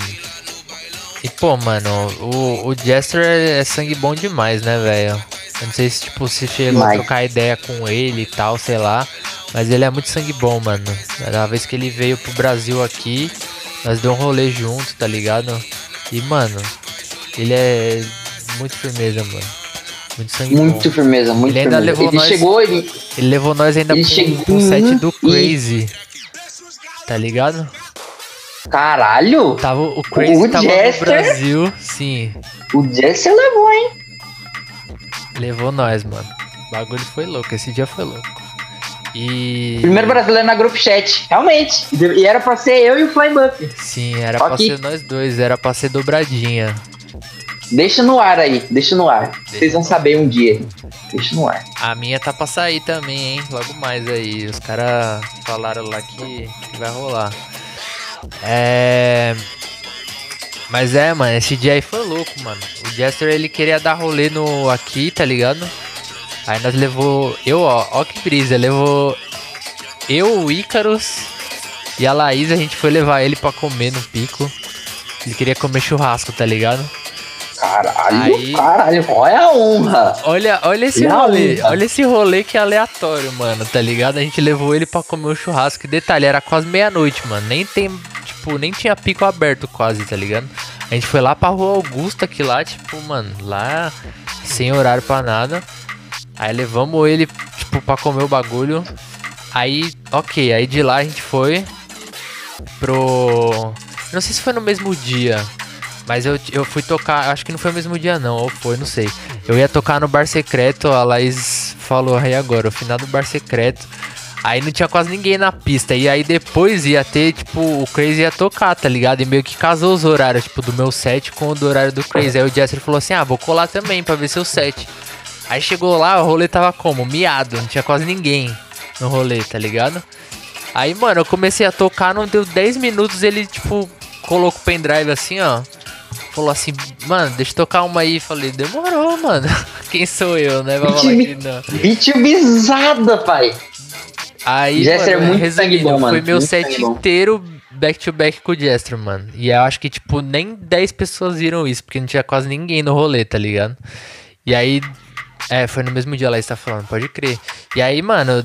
E pô, mano, o, o Jester é, é sangue bom demais, né, velho? Eu não sei se, tipo, se chegou a Demais. trocar ideia com ele e tal, sei lá. Mas ele é muito sangue bom, mano. Na vez que ele veio pro Brasil aqui, nós deu um rolê junto, tá ligado? E, mano, ele é muito firmeza, mano. Muito sangue Muito bom. firmeza, muito Ele ainda firmeza. levou Ele nós- chegou, ele. Ele levou nós ainda Ele pro, chegou pro set do e- Crazy. Tá ligado? Caralho! Tava, o Crazy O tava Jester? no Brasil, sim. O Jesse levou, hein? Levou nós, mano. O bagulho foi louco, esse dia foi louco. E. Primeiro brasileiro na group chat, realmente. E era pra ser eu e o Fly Buff. Sim, era pra Ok. ser nós dois, era pra ser dobradinha. Deixa no ar aí, deixa no ar. Vocês vão saber um dia. Deixa no ar. A minha tá pra sair também, hein? Logo mais aí. Os caras falaram lá que, que vai rolar. É. Mas é, mano, esse dia aí foi louco, mano. O Jester ele queria dar rolê no aqui, tá ligado? Aí nós levou. Eu, ó, ó que brisa, levou. Eu, o Ícaros e a Laís, a gente foi levar ele pra comer no pico. Ele queria comer churrasco, tá ligado? Caralho, Aí- caralho, olha a honra. Olha, olha esse Não, rolê, olha esse rolê que é aleatório, mano, tá ligado? A gente levou ele pra comer o churrasco. E detalhe, era quase meia-noite, mano. Nem tem, tipo, nem tinha pico aberto quase, tá ligado? A gente foi lá pra Rua Augusta, que lá, tipo, mano, lá sem horário pra nada. Aí levamos ele, tipo, pra comer o bagulho. Aí, ok, aí de lá a gente foi pro. Não sei se foi no mesmo dia. Mas eu, eu fui tocar, acho que não foi no mesmo dia não, ou foi, não sei. Eu ia tocar no Bar Secreto, a Laís falou aí agora, o final do Bar Secreto. Aí não tinha quase ninguém na pista. E aí depois ia ter, tipo, o Crazy ia tocar, tá ligado? E meio que casou os horários, tipo, do meu set com o do horário do Crazy. Aí o Jester falou assim: ah, vou colar também pra ver seu set. Aí chegou lá, o rolê tava como? Miado, não tinha quase ninguém no rolê, tá ligado? Aí, mano, eu comecei a tocar, não deu 10 minutos, ele, tipo, colocou o pendrive assim, ó. Falou assim, mano, deixa eu tocar uma aí. Falei, demorou, mano. Quem sou eu, né? Vai falar que não. Pai. Aí, Jester é mano, muito resumindo, sangue bom, mano. Foi meu Muito set inteiro back to back com o Jester, mano. E eu acho que, tipo, nem 10 pessoas viram isso, porque não tinha quase ninguém no rolê, tá ligado? E aí, é, foi no mesmo dia lá, você tá falando, pode crer. E aí, mano,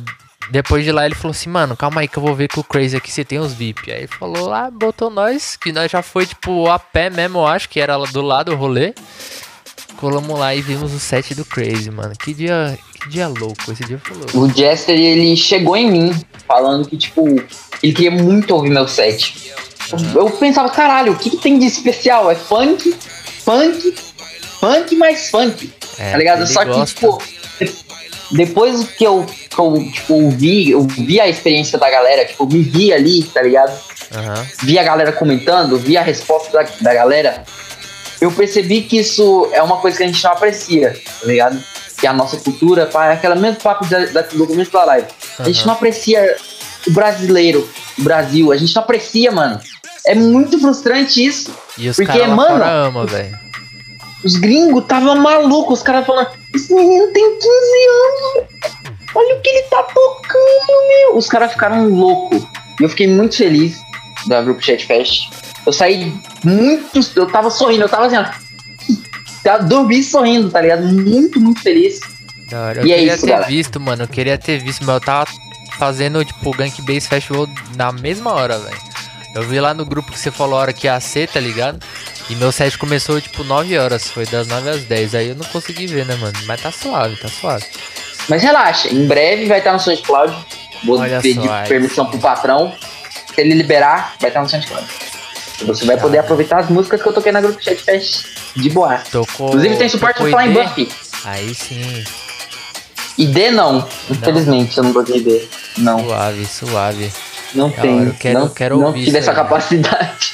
depois de lá ele falou assim, mano, calma aí que eu vou ver com o Crazy aqui se tem os VIP. Aí ele falou lá, botou nós, que nós já foi, tipo, a pé mesmo, eu acho, que era do lado o rolê. Colamos lá e vimos o set do Crazy, mano. Que dia, que dia louco, esse dia foi louco. O Jester, ele chegou em mim, falando que, tipo, ele queria muito ouvir meu set. Eu pensava, caralho, o que, que tem de especial? É funk, funk, funk mais funk. É, tá ligado? Só que, gosta. tipo, depois que eu, que eu tipo, ouvi, eu vi a experiência da galera, tipo, me vi ali, tá ligado? Aham. Vi a galera comentando, vi a resposta da, da galera, eu percebi que isso é uma coisa que a gente não aprecia, tá ligado? Que a nossa cultura, pá, é aquela mesmo papo da, da, do começo da live. A gente não aprecia o brasileiro, o Brasil, a gente não aprecia, mano. É muito frustrante isso. E os Porque, mano, velho. Os gringos tava malucos, os caras falando, esse menino tem 15 anos, olha o que ele tá tocando, meu. Os caras ficaram loucos. E eu fiquei muito feliz. da Grupo Chat Fest. Eu saí muito. Eu tava sorrindo, eu tava assim, ó. Eu dormi sorrindo, tá ligado? Muito, muito feliz. Da hora. Eu E é queria isso, ter galera. visto, mano. Eu queria ter visto, mas eu tava fazendo, tipo, o Gank Base Festival na mesma hora, velho. Eu vi lá no grupo que você falou a hora que ia ser, tá ligado? E meu set começou, tipo, 9 horas. Foi das 9 às 10. Aí eu não consegui ver, né, mano? Mas tá suave, tá suave. Mas relaxa, em breve vai estar no SoundCloud. Vou Olha pedir só, aí. permissão pro patrão. Se ele liberar, vai estar no SoundCloud. E Você vai poder aproveitar as músicas que eu toquei na Grupo Chat Fest de boa. Tocou. Inclusive tem suporte pra Flying? Buff. Aí sim. ID não, infelizmente eu não toquei ID. Não, Suave, suave. não Da tem. eu quero- não, eu quero não ouvir tive isso essa aí. capacidade.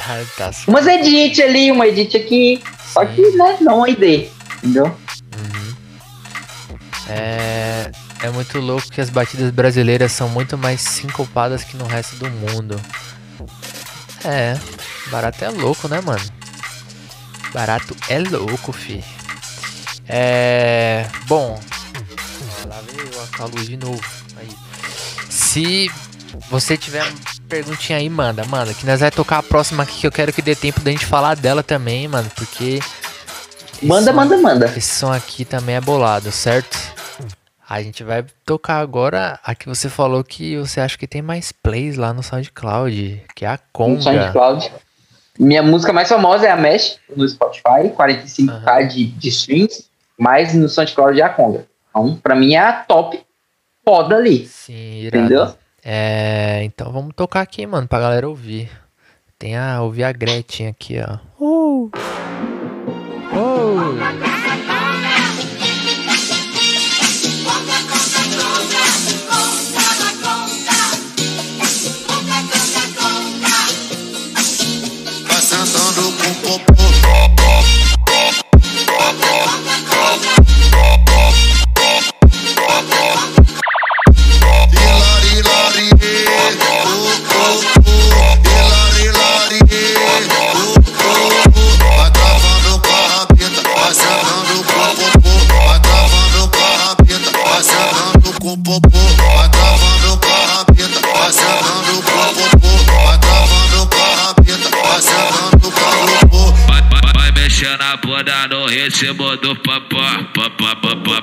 Tá, tá. Umas edit ali, uma edit aqui. Só que, né, não ID. Entendeu? É, é muito louco que as batidas brasileiras são muito mais sincopadas que no resto do mundo. É, barato é louco, né, mano? Barato é louco, fi. É. Bom. Lá veio a luz de novo. Aí. Se você tiver perguntinha aí, manda, manda. Que nós vai tocar a próxima aqui que eu quero que dê tempo da gente falar dela também, mano. Porque. Manda, manda, manda. esse som aqui também é bolado, certo? A gente vai tocar agora a que você falou que você acha que tem mais plays lá no SoundCloud, que é a No Conga. SoundCloud. Minha música mais famosa é a Mesh no Spotify, 45k de, de streams, mas no SoundCloud é a Conga. Então, pra mim é a top foda ali. Sim, irado. Entendeu? É, então vamos tocar aqui, mano, pra galera ouvir. Tem a ouvir a Gretchen aqui, ó. Uh! Mexendo a bunda no ritmo do papá, papá, papá,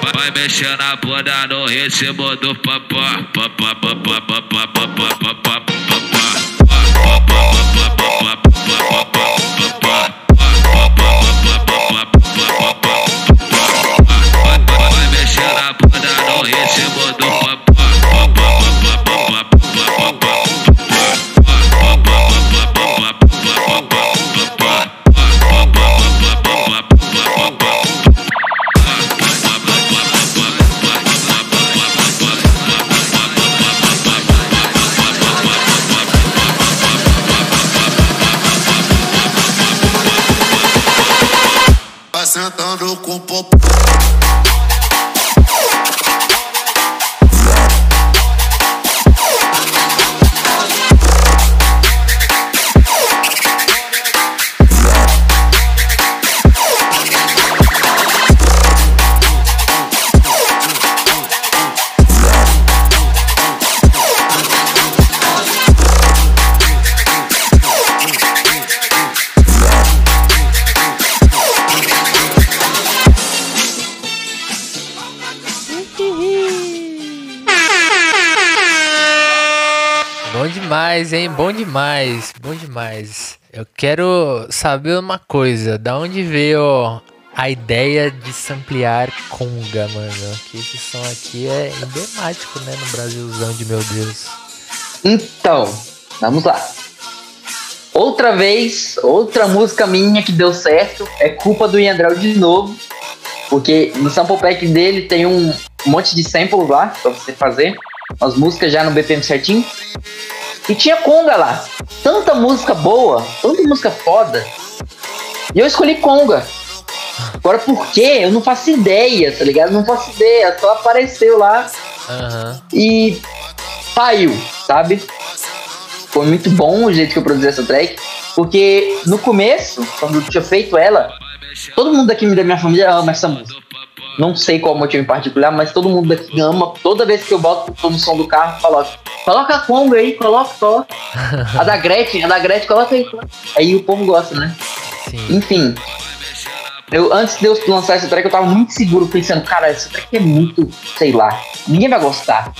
vai, mexendo a bunda no ritmo do. Papá, papá, papá, papá, papá, papá. Eu quero saber uma coisa, da onde veio a ideia de samplear conga, mano? Que esse som aqui é emblemático, né, no Brasilzão de meu Deus. Então, vamos lá. Outra vez, outra música minha que deu certo é culpa do Yandrel de novo. Porque no sample pack dele tem um monte de samples lá pra você fazer. As músicas já no BPM certinho. E tinha conga lá. Tanta música boa, tanta música foda. E eu escolhi conga. Agora por quê? Eu não faço ideia, tá ligado? Não faço ideia. Só apareceu lá Aham. e saiu, sabe? Foi muito bom o jeito que eu produzi essa track, porque no começo, quando eu tinha feito ela, todo mundo daqui da minha família ama essa música. Não sei qual motivo em particular, mas todo mundo daqui ama. Toda vez que eu boto no som do carro, coloca, coloca a Conga aí, coloca, coloca. A da Gretchen, a da Gretchen, coloca aí. Aí o povo gosta, né? Sim. Enfim. Eu, antes de eu lançar essa track, eu tava muito seguro, pensando, cara, essa track é muito, sei lá, ninguém vai gostar.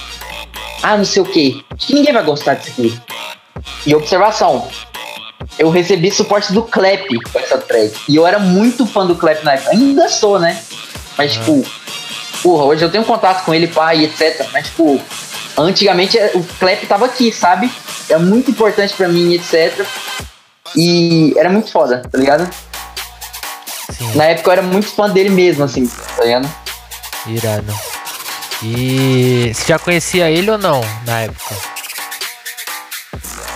Ah, não sei o que. Acho que ninguém vai gostar disso aqui. E observação. Eu recebi suporte do Clap com essa track. E eu era muito fã do Clap na época. Ainda sou, né? Mas, tipo, porra, hoje eu tenho contato com ele, pai, etc. Mas, tipo, antigamente o Clap tava aqui, sabe? É muito importante pra mim, etc. E era muito foda, tá ligado? Sim, Na época eu era muito fã dele mesmo, assim, tá ligado? irado. E você já conhecia ele ou não na época?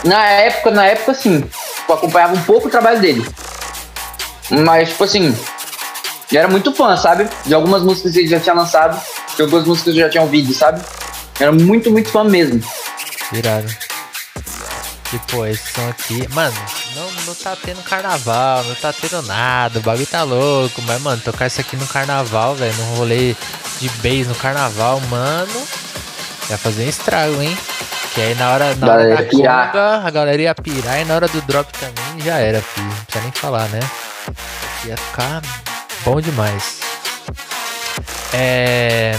Na época, na época, sim. Eu acompanhava um pouco o trabalho dele. Mas, tipo assim, eu era muito fã, sabe? De algumas músicas que ele já tinha lançado, de algumas músicas que eu já tinha ouvido, sabe? Eu era muito, muito fã mesmo. Irado. E pô, esse som aqui, mano, não, não tá tendo carnaval, não tá tendo nada, o bagulho tá louco, mas mano, tocar isso aqui no carnaval, velho, num rolê de bass no carnaval, mano, ia fazer um estrago, hein? Que aí na hora, na hora da conga, a galera ia pirar e na hora do drop também já era, filho. Não precisa nem falar, né? Ia ficar bom demais. É.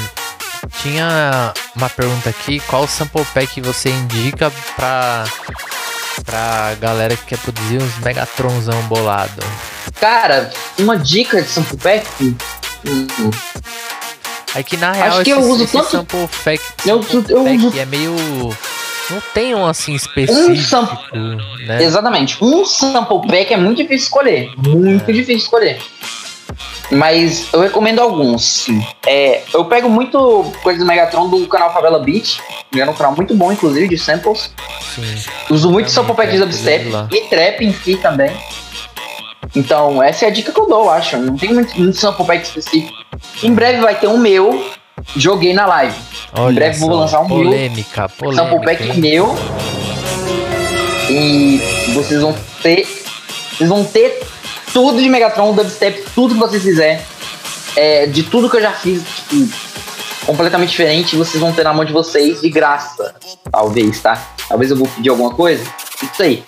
Tinha uma pergunta aqui, qual sample pack você indica pra, pra galera que quer produzir uns Megatronzão bolado? Cara, uma dica de sample pack. É que na real Acho que eu esse, uso esse tanto- sample pack, Eu- sample eu pack é meio... Não tem um assim específico, sam- né? Exatamente. Um sample pack é muito difícil escolher. Muito difícil escolher. Mas eu recomendo alguns. É, eu pego muito coisa do Megatron do canal Favela Beat. É um canal muito bom, inclusive, de samples. Sim. Uso muito sample pack de dubstep e trap em si também. Então, essa é a dica que eu dou, eu acho. Não tem muito, muito sample pack específico. Em breve vai ter um meu. Joguei na live. Olha em breve vou só, lançar um meu. polêmica, polêmica, sample pack hein? meu. E vocês vão ter. Vocês vão ter tudo de Megatron, dubstep, tudo que vocês quiserem. É, de tudo que eu já fiz, tipo, completamente diferente, vocês vão ter na mão de vocês de graça. Talvez, tá? Talvez eu vou pedir alguma coisa. Isso aí.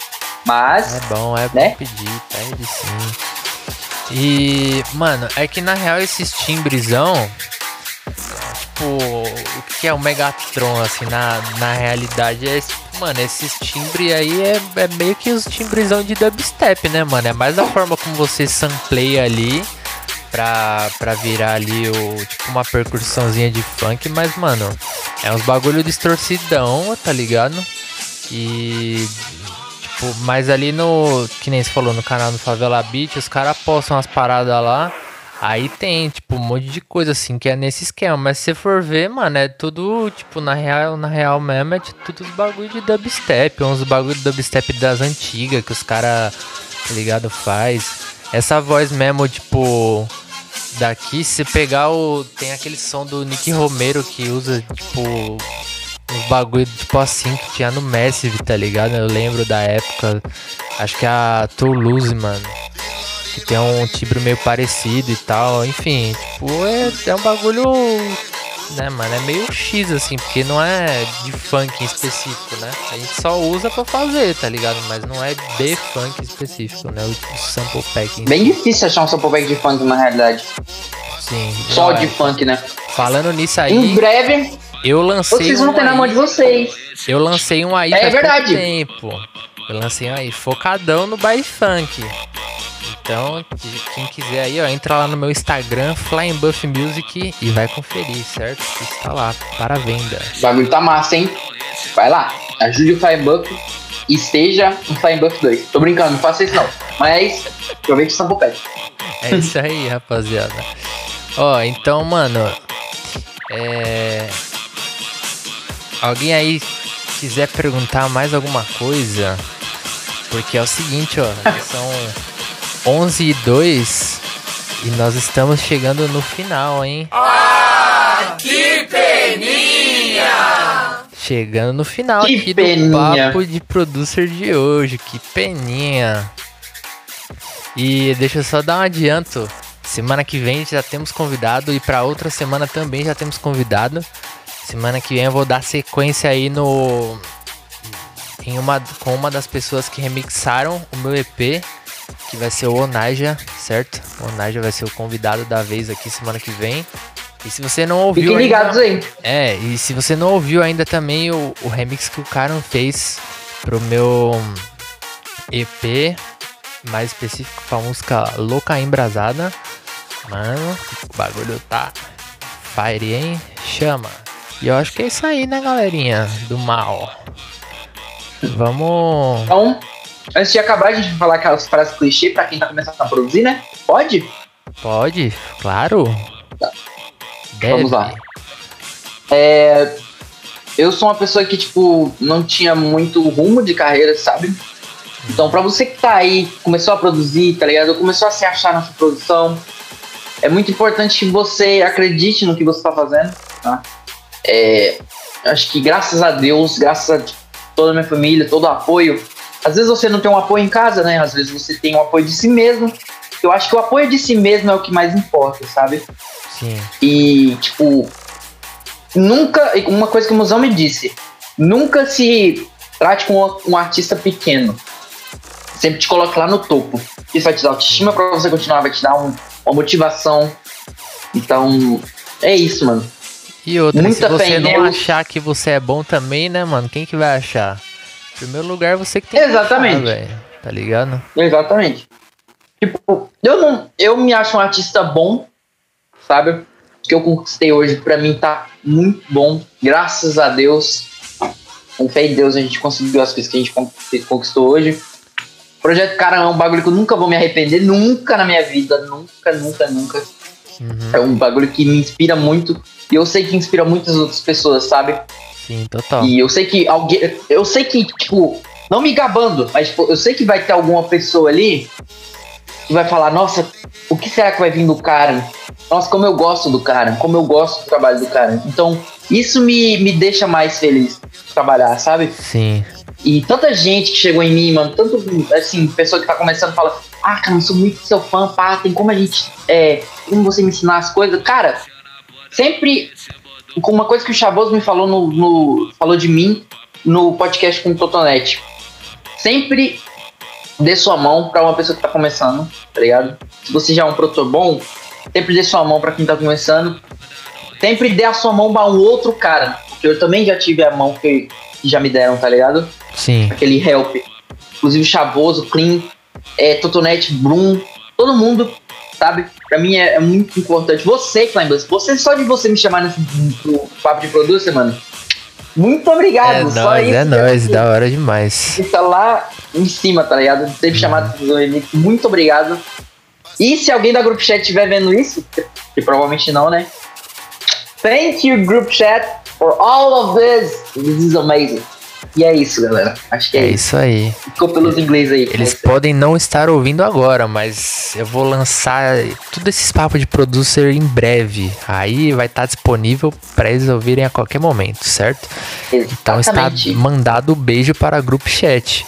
Mas. É bom, é bom Né? pedir, pede sim. E, mano, é que na real esses timbrezão, tipo, o que é o Megatron, assim, na, na realidade é, mano, esses timbres aí é, é meio que os timbrezão de dubstep, né, mano? É mais a forma como você sampleia ali pra, pra virar ali o, tipo, uma percussãozinha de funk, mas, mano, é uns bagulho distorcidão, tá ligado? E Tipo, mas ali no. Que nem você falou, no canal do Favela Beat, os caras postam umas paradas lá. Aí tem, tipo, um monte de coisa assim que é nesse esquema. Mas se você for ver, mano, é tudo, tipo, na real, na real mesmo, é de tudo os bagulho de dubstep. Uns bagulho de dubstep das antigas que os caras, tá ligado, faz. Essa voz mesmo, tipo. daqui, se pegar o. Tem aquele som do Nick Romero que usa, tipo. Uns bagulho tipo assim que tinha no Massive, tá ligado? Eu lembro da época. Acho que é a Toulouse, mano. Que tem um timbre meio parecido e tal. Enfim, tipo, é, é um bagulho. Né, mano? É meio X assim, porque não é de funk em específico, né? A gente só usa pra fazer, tá ligado? Mas não é de funk específico, né? O sample pack. em Bem difícil achar um sample pack de funk na realidade. Sim. Só de é. funk, né? Falando nisso Em aí, breve, eu lancei. vocês vão um ter na mão de vocês. Eu lancei um aí É faz verdade. tempo. Eu lancei um aí, focadão no baile funk. Então, que- quem quiser aí, ó, entra lá no meu Instagram, Flying Buff Music, e vai conferir, certo? Está lá, para venda. O bagulho tá massa, hein? Vai lá, ajude o Firebuff e seja um Firebuff 2. Tô brincando, não faça isso não. Mas aproveite o sample pack. É isso aí, rapaziada. Ó, então, mano, é. Alguém aí quiser perguntar mais alguma coisa? Porque é o seguinte, ó, são 11 e 2 e nós estamos chegando no final, hein? Chegando no final Que aqui peninha. do papo de producer de hoje, que peninha. E deixa eu só dar um adianto. Semana que vem já temos convidado e para outra semana também já temos convidado. Semana que vem eu vou dar sequência aí no em uma com uma das pessoas que remixaram o meu EP, que vai ser o Onaja, certo? O Onaja vai ser o convidado da vez aqui semana que vem. E se você não ouviu Fiquem ainda- ligados aí. é, e se você não ouviu ainda também o, o remix que o Karan fez pro meu EP, mais específico pra música Louca Embrasada, mano, o bagulho tá fire, hein? Chama. E eu acho que é isso aí, né, galerinha? Do mal. Vamos. Então, antes de acabar, a gente vai falar aquelas frases clichê pra quem tá começando a produzir, né? Pode? Pode? Claro. Deve. Vamos lá. É, eu sou uma pessoa que, tipo, não tinha muito rumo de carreira, sabe? Então, pra você que tá aí, começou a produzir, tá ligado? Começou a se achar nessa produção, é muito importante que você acredite no que você tá fazendo, tá? É, acho que graças a Deus, graças a toda a minha família, todo o apoio, às vezes você não tem um apoio em casa, né? Às vezes você tem um apoio de si mesmo. Eu acho que o apoio de si mesmo é o que mais importa, sabe? Sim. E, tipo, nunca. Uma coisa que o Musão me disse: nunca se trate com um artista pequeno. Sempre te coloque lá no topo. Isso vai te dar autoestima pra você continuar, vai te dar um- uma motivação. Então, é isso, mano. E outra, Muita se você não achar que você é bom também, né, mano? Quem que vai achar? Primeiro lugar, você que tem Exatamente. que velho. Tá ligado? Exatamente. Tipo, eu não. Eu me acho um artista bom, sabe? O que eu conquistei hoje, pra mim, tá muito bom. Graças a Deus. Com fé em Deus, a gente conseguiu as coisas que a gente con- conquistou hoje. Projeto Cara é um bagulho que eu nunca vou me arrepender, nunca na minha vida. Nunca, nunca, nunca. Uhum. É um bagulho que me inspira muito. E eu sei que inspira muitas outras pessoas, sabe? Sim, total. E eu sei que alguém. Eu sei que, tipo, não me gabando, mas tipo, eu sei que vai ter alguma pessoa ali que vai falar, nossa, o que será que vai vir do cara? Nossa, como eu gosto do cara, como eu gosto do trabalho do cara. Então, isso me, me deixa mais feliz de trabalhar, sabe? Sim. E tanta gente que chegou em mim, mano, tanto, assim, pessoa que tá começando fala, ah, cara, eu sou muito seu fã, pá, tem como a gente, é, como você me ensinar as coisas. Cara, sempre, uma coisa que o Chavoso me falou no, no- falou de mim no podcast com o Totonete. Sempre dê sua mão pra uma pessoa que tá começando, tá ligado? Se você já é um produtor bom, sempre dê sua mão pra quem tá começando. Sempre dê a sua mão pra um outro cara, porque eu também já tive a mão que, que já me deram, tá ligado? Sim. aquele help. Inclusive o Chavoso, Clean, é, Totonete, Bloom, todo mundo, sabe? Pra mim é, é muito importante. Você, Climbus, você só de você me chamar nesse papo de producer, mano. Muito obrigado. É só nóis, isso é nóis, da hora demais. Você tá lá em cima, tá ligado? Teve chamado do remix. Muito obrigado. E se alguém da Group Chat estiver vendo isso, que provavelmente não, né? Thank you, Group Chat, for all of this. This is amazing. E é isso, galera. Acho que é, É isso. isso aí. Ficou pelos inglês aí. Eles podem não estar ouvindo agora, mas eu vou lançar tudo esses papos de producer em breve. Aí vai estar disponível para eles ouvirem a qualquer momento, certo? Então está Exatamente. mandado beijo para a Group Chat.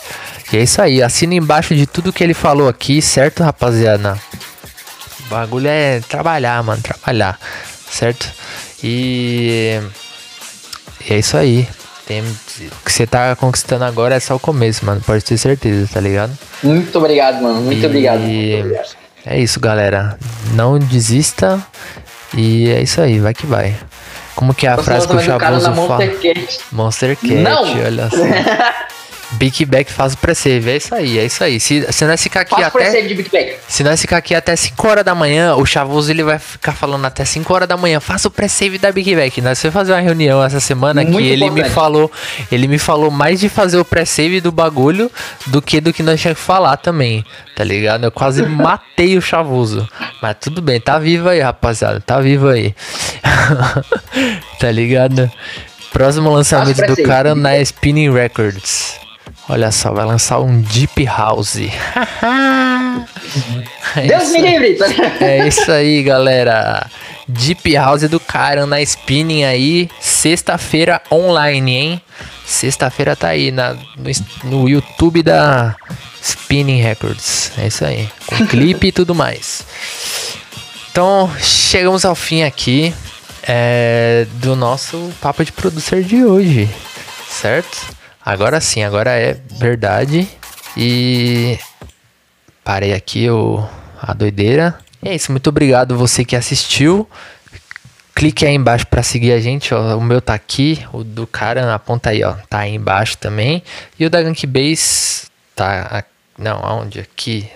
E é isso aí, assina embaixo de tudo que ele falou aqui, certo, rapaziada? O bagulho é trabalhar, mano, trabalhar, certo? E, e é isso aí. Tem, o que você tá conquistando agora é só o começo, mano, pode ter certeza, tá ligado? Muito obrigado, mano. Muito E obrigado. Muito obrigado. É isso, galera. Não desista. E é isso aí, vai que vai. Como que é a Próximo frase que o na fala? Monster Cat. Monster Cat, Não! olha só. Big Back faz o pre-save, é isso aí, é isso aí. Se, se nós ficar aqui Faça até. de Big Bang. Se nós ficar aqui até 5 horas da manhã, o Chavoso ele vai ficar falando até 5 horas da manhã, faça o pré-save da Big Back. Nós vamos fazer uma reunião essa semana Muito que ele me importante. falou, ele me falou mais de fazer o pré-save do bagulho do que do que nós tínhamos que falar também, tá ligado? Eu quase matei o Chavoso. Mas tudo bem, tá vivo aí, rapaziada, tá vivo aí. tá ligado? Próximo lançamento do cara na Spinning Records. Olha só, vai lançar um Deep House. É Deus me livre. é isso aí, galera. Deep House do cara na Spinning aí, sexta-feira online, hein? Sexta-feira tá aí na, no, no YouTube da Spinning Records. É isso aí. Com clipe e tudo mais. Então, chegamos ao fim aqui é, do nosso papo de producer de hoje, certo? Agora sim, agora é verdade. E parei aqui o, a doideira. E é isso, muito obrigado você que assistiu. Clique aí embaixo para seguir a gente, ó. O meu tá aqui, o do cara aponta aí, ó. Tá aí embaixo também. E o da Gank Base tá a- não, aonde? Aqui,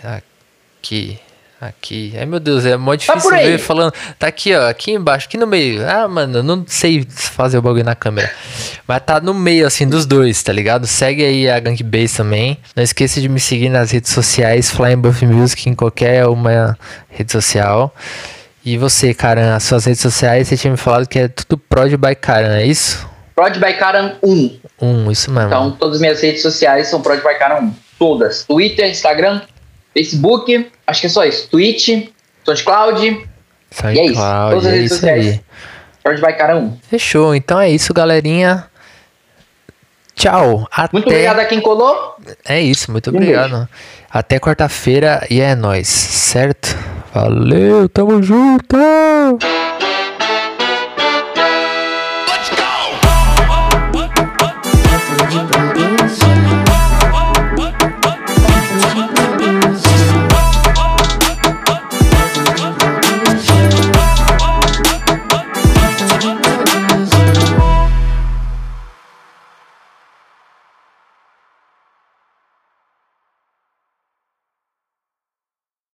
aqui, aqui. Ai meu Deus, é mó difícil por aí. ver falando. Tá aqui, ó, aqui embaixo, aqui no meio. Ah, mano, eu não sei fazer o bagulho na câmera. Mas tá no meio assim dos dois, tá ligado? Segue aí a Gank Base também. Não esqueça de me seguir nas redes sociais, Flying Buff Music em qualquer uma rede social. E você, Karan, as suas redes sociais, você tinha me falado que é tudo Prod by Karan, é isso? Prod by Karan 1. Um, isso mesmo. Então, todas as minhas redes sociais são Prod by Karan 1. Todas. Twitter, Instagram, Facebook. Acho que é só isso. Twitch, SoundCloud. E é isso. SoundCloud, Todas as é redes isso sociais. aí. Prod by Karan 1. Fechou, então é isso, galerinha. Tchau. Até... Muito obrigado a quem colou. É isso, muito Um obrigado. Até quarta-feira e é nóis, certo? Valeu, tamo junto!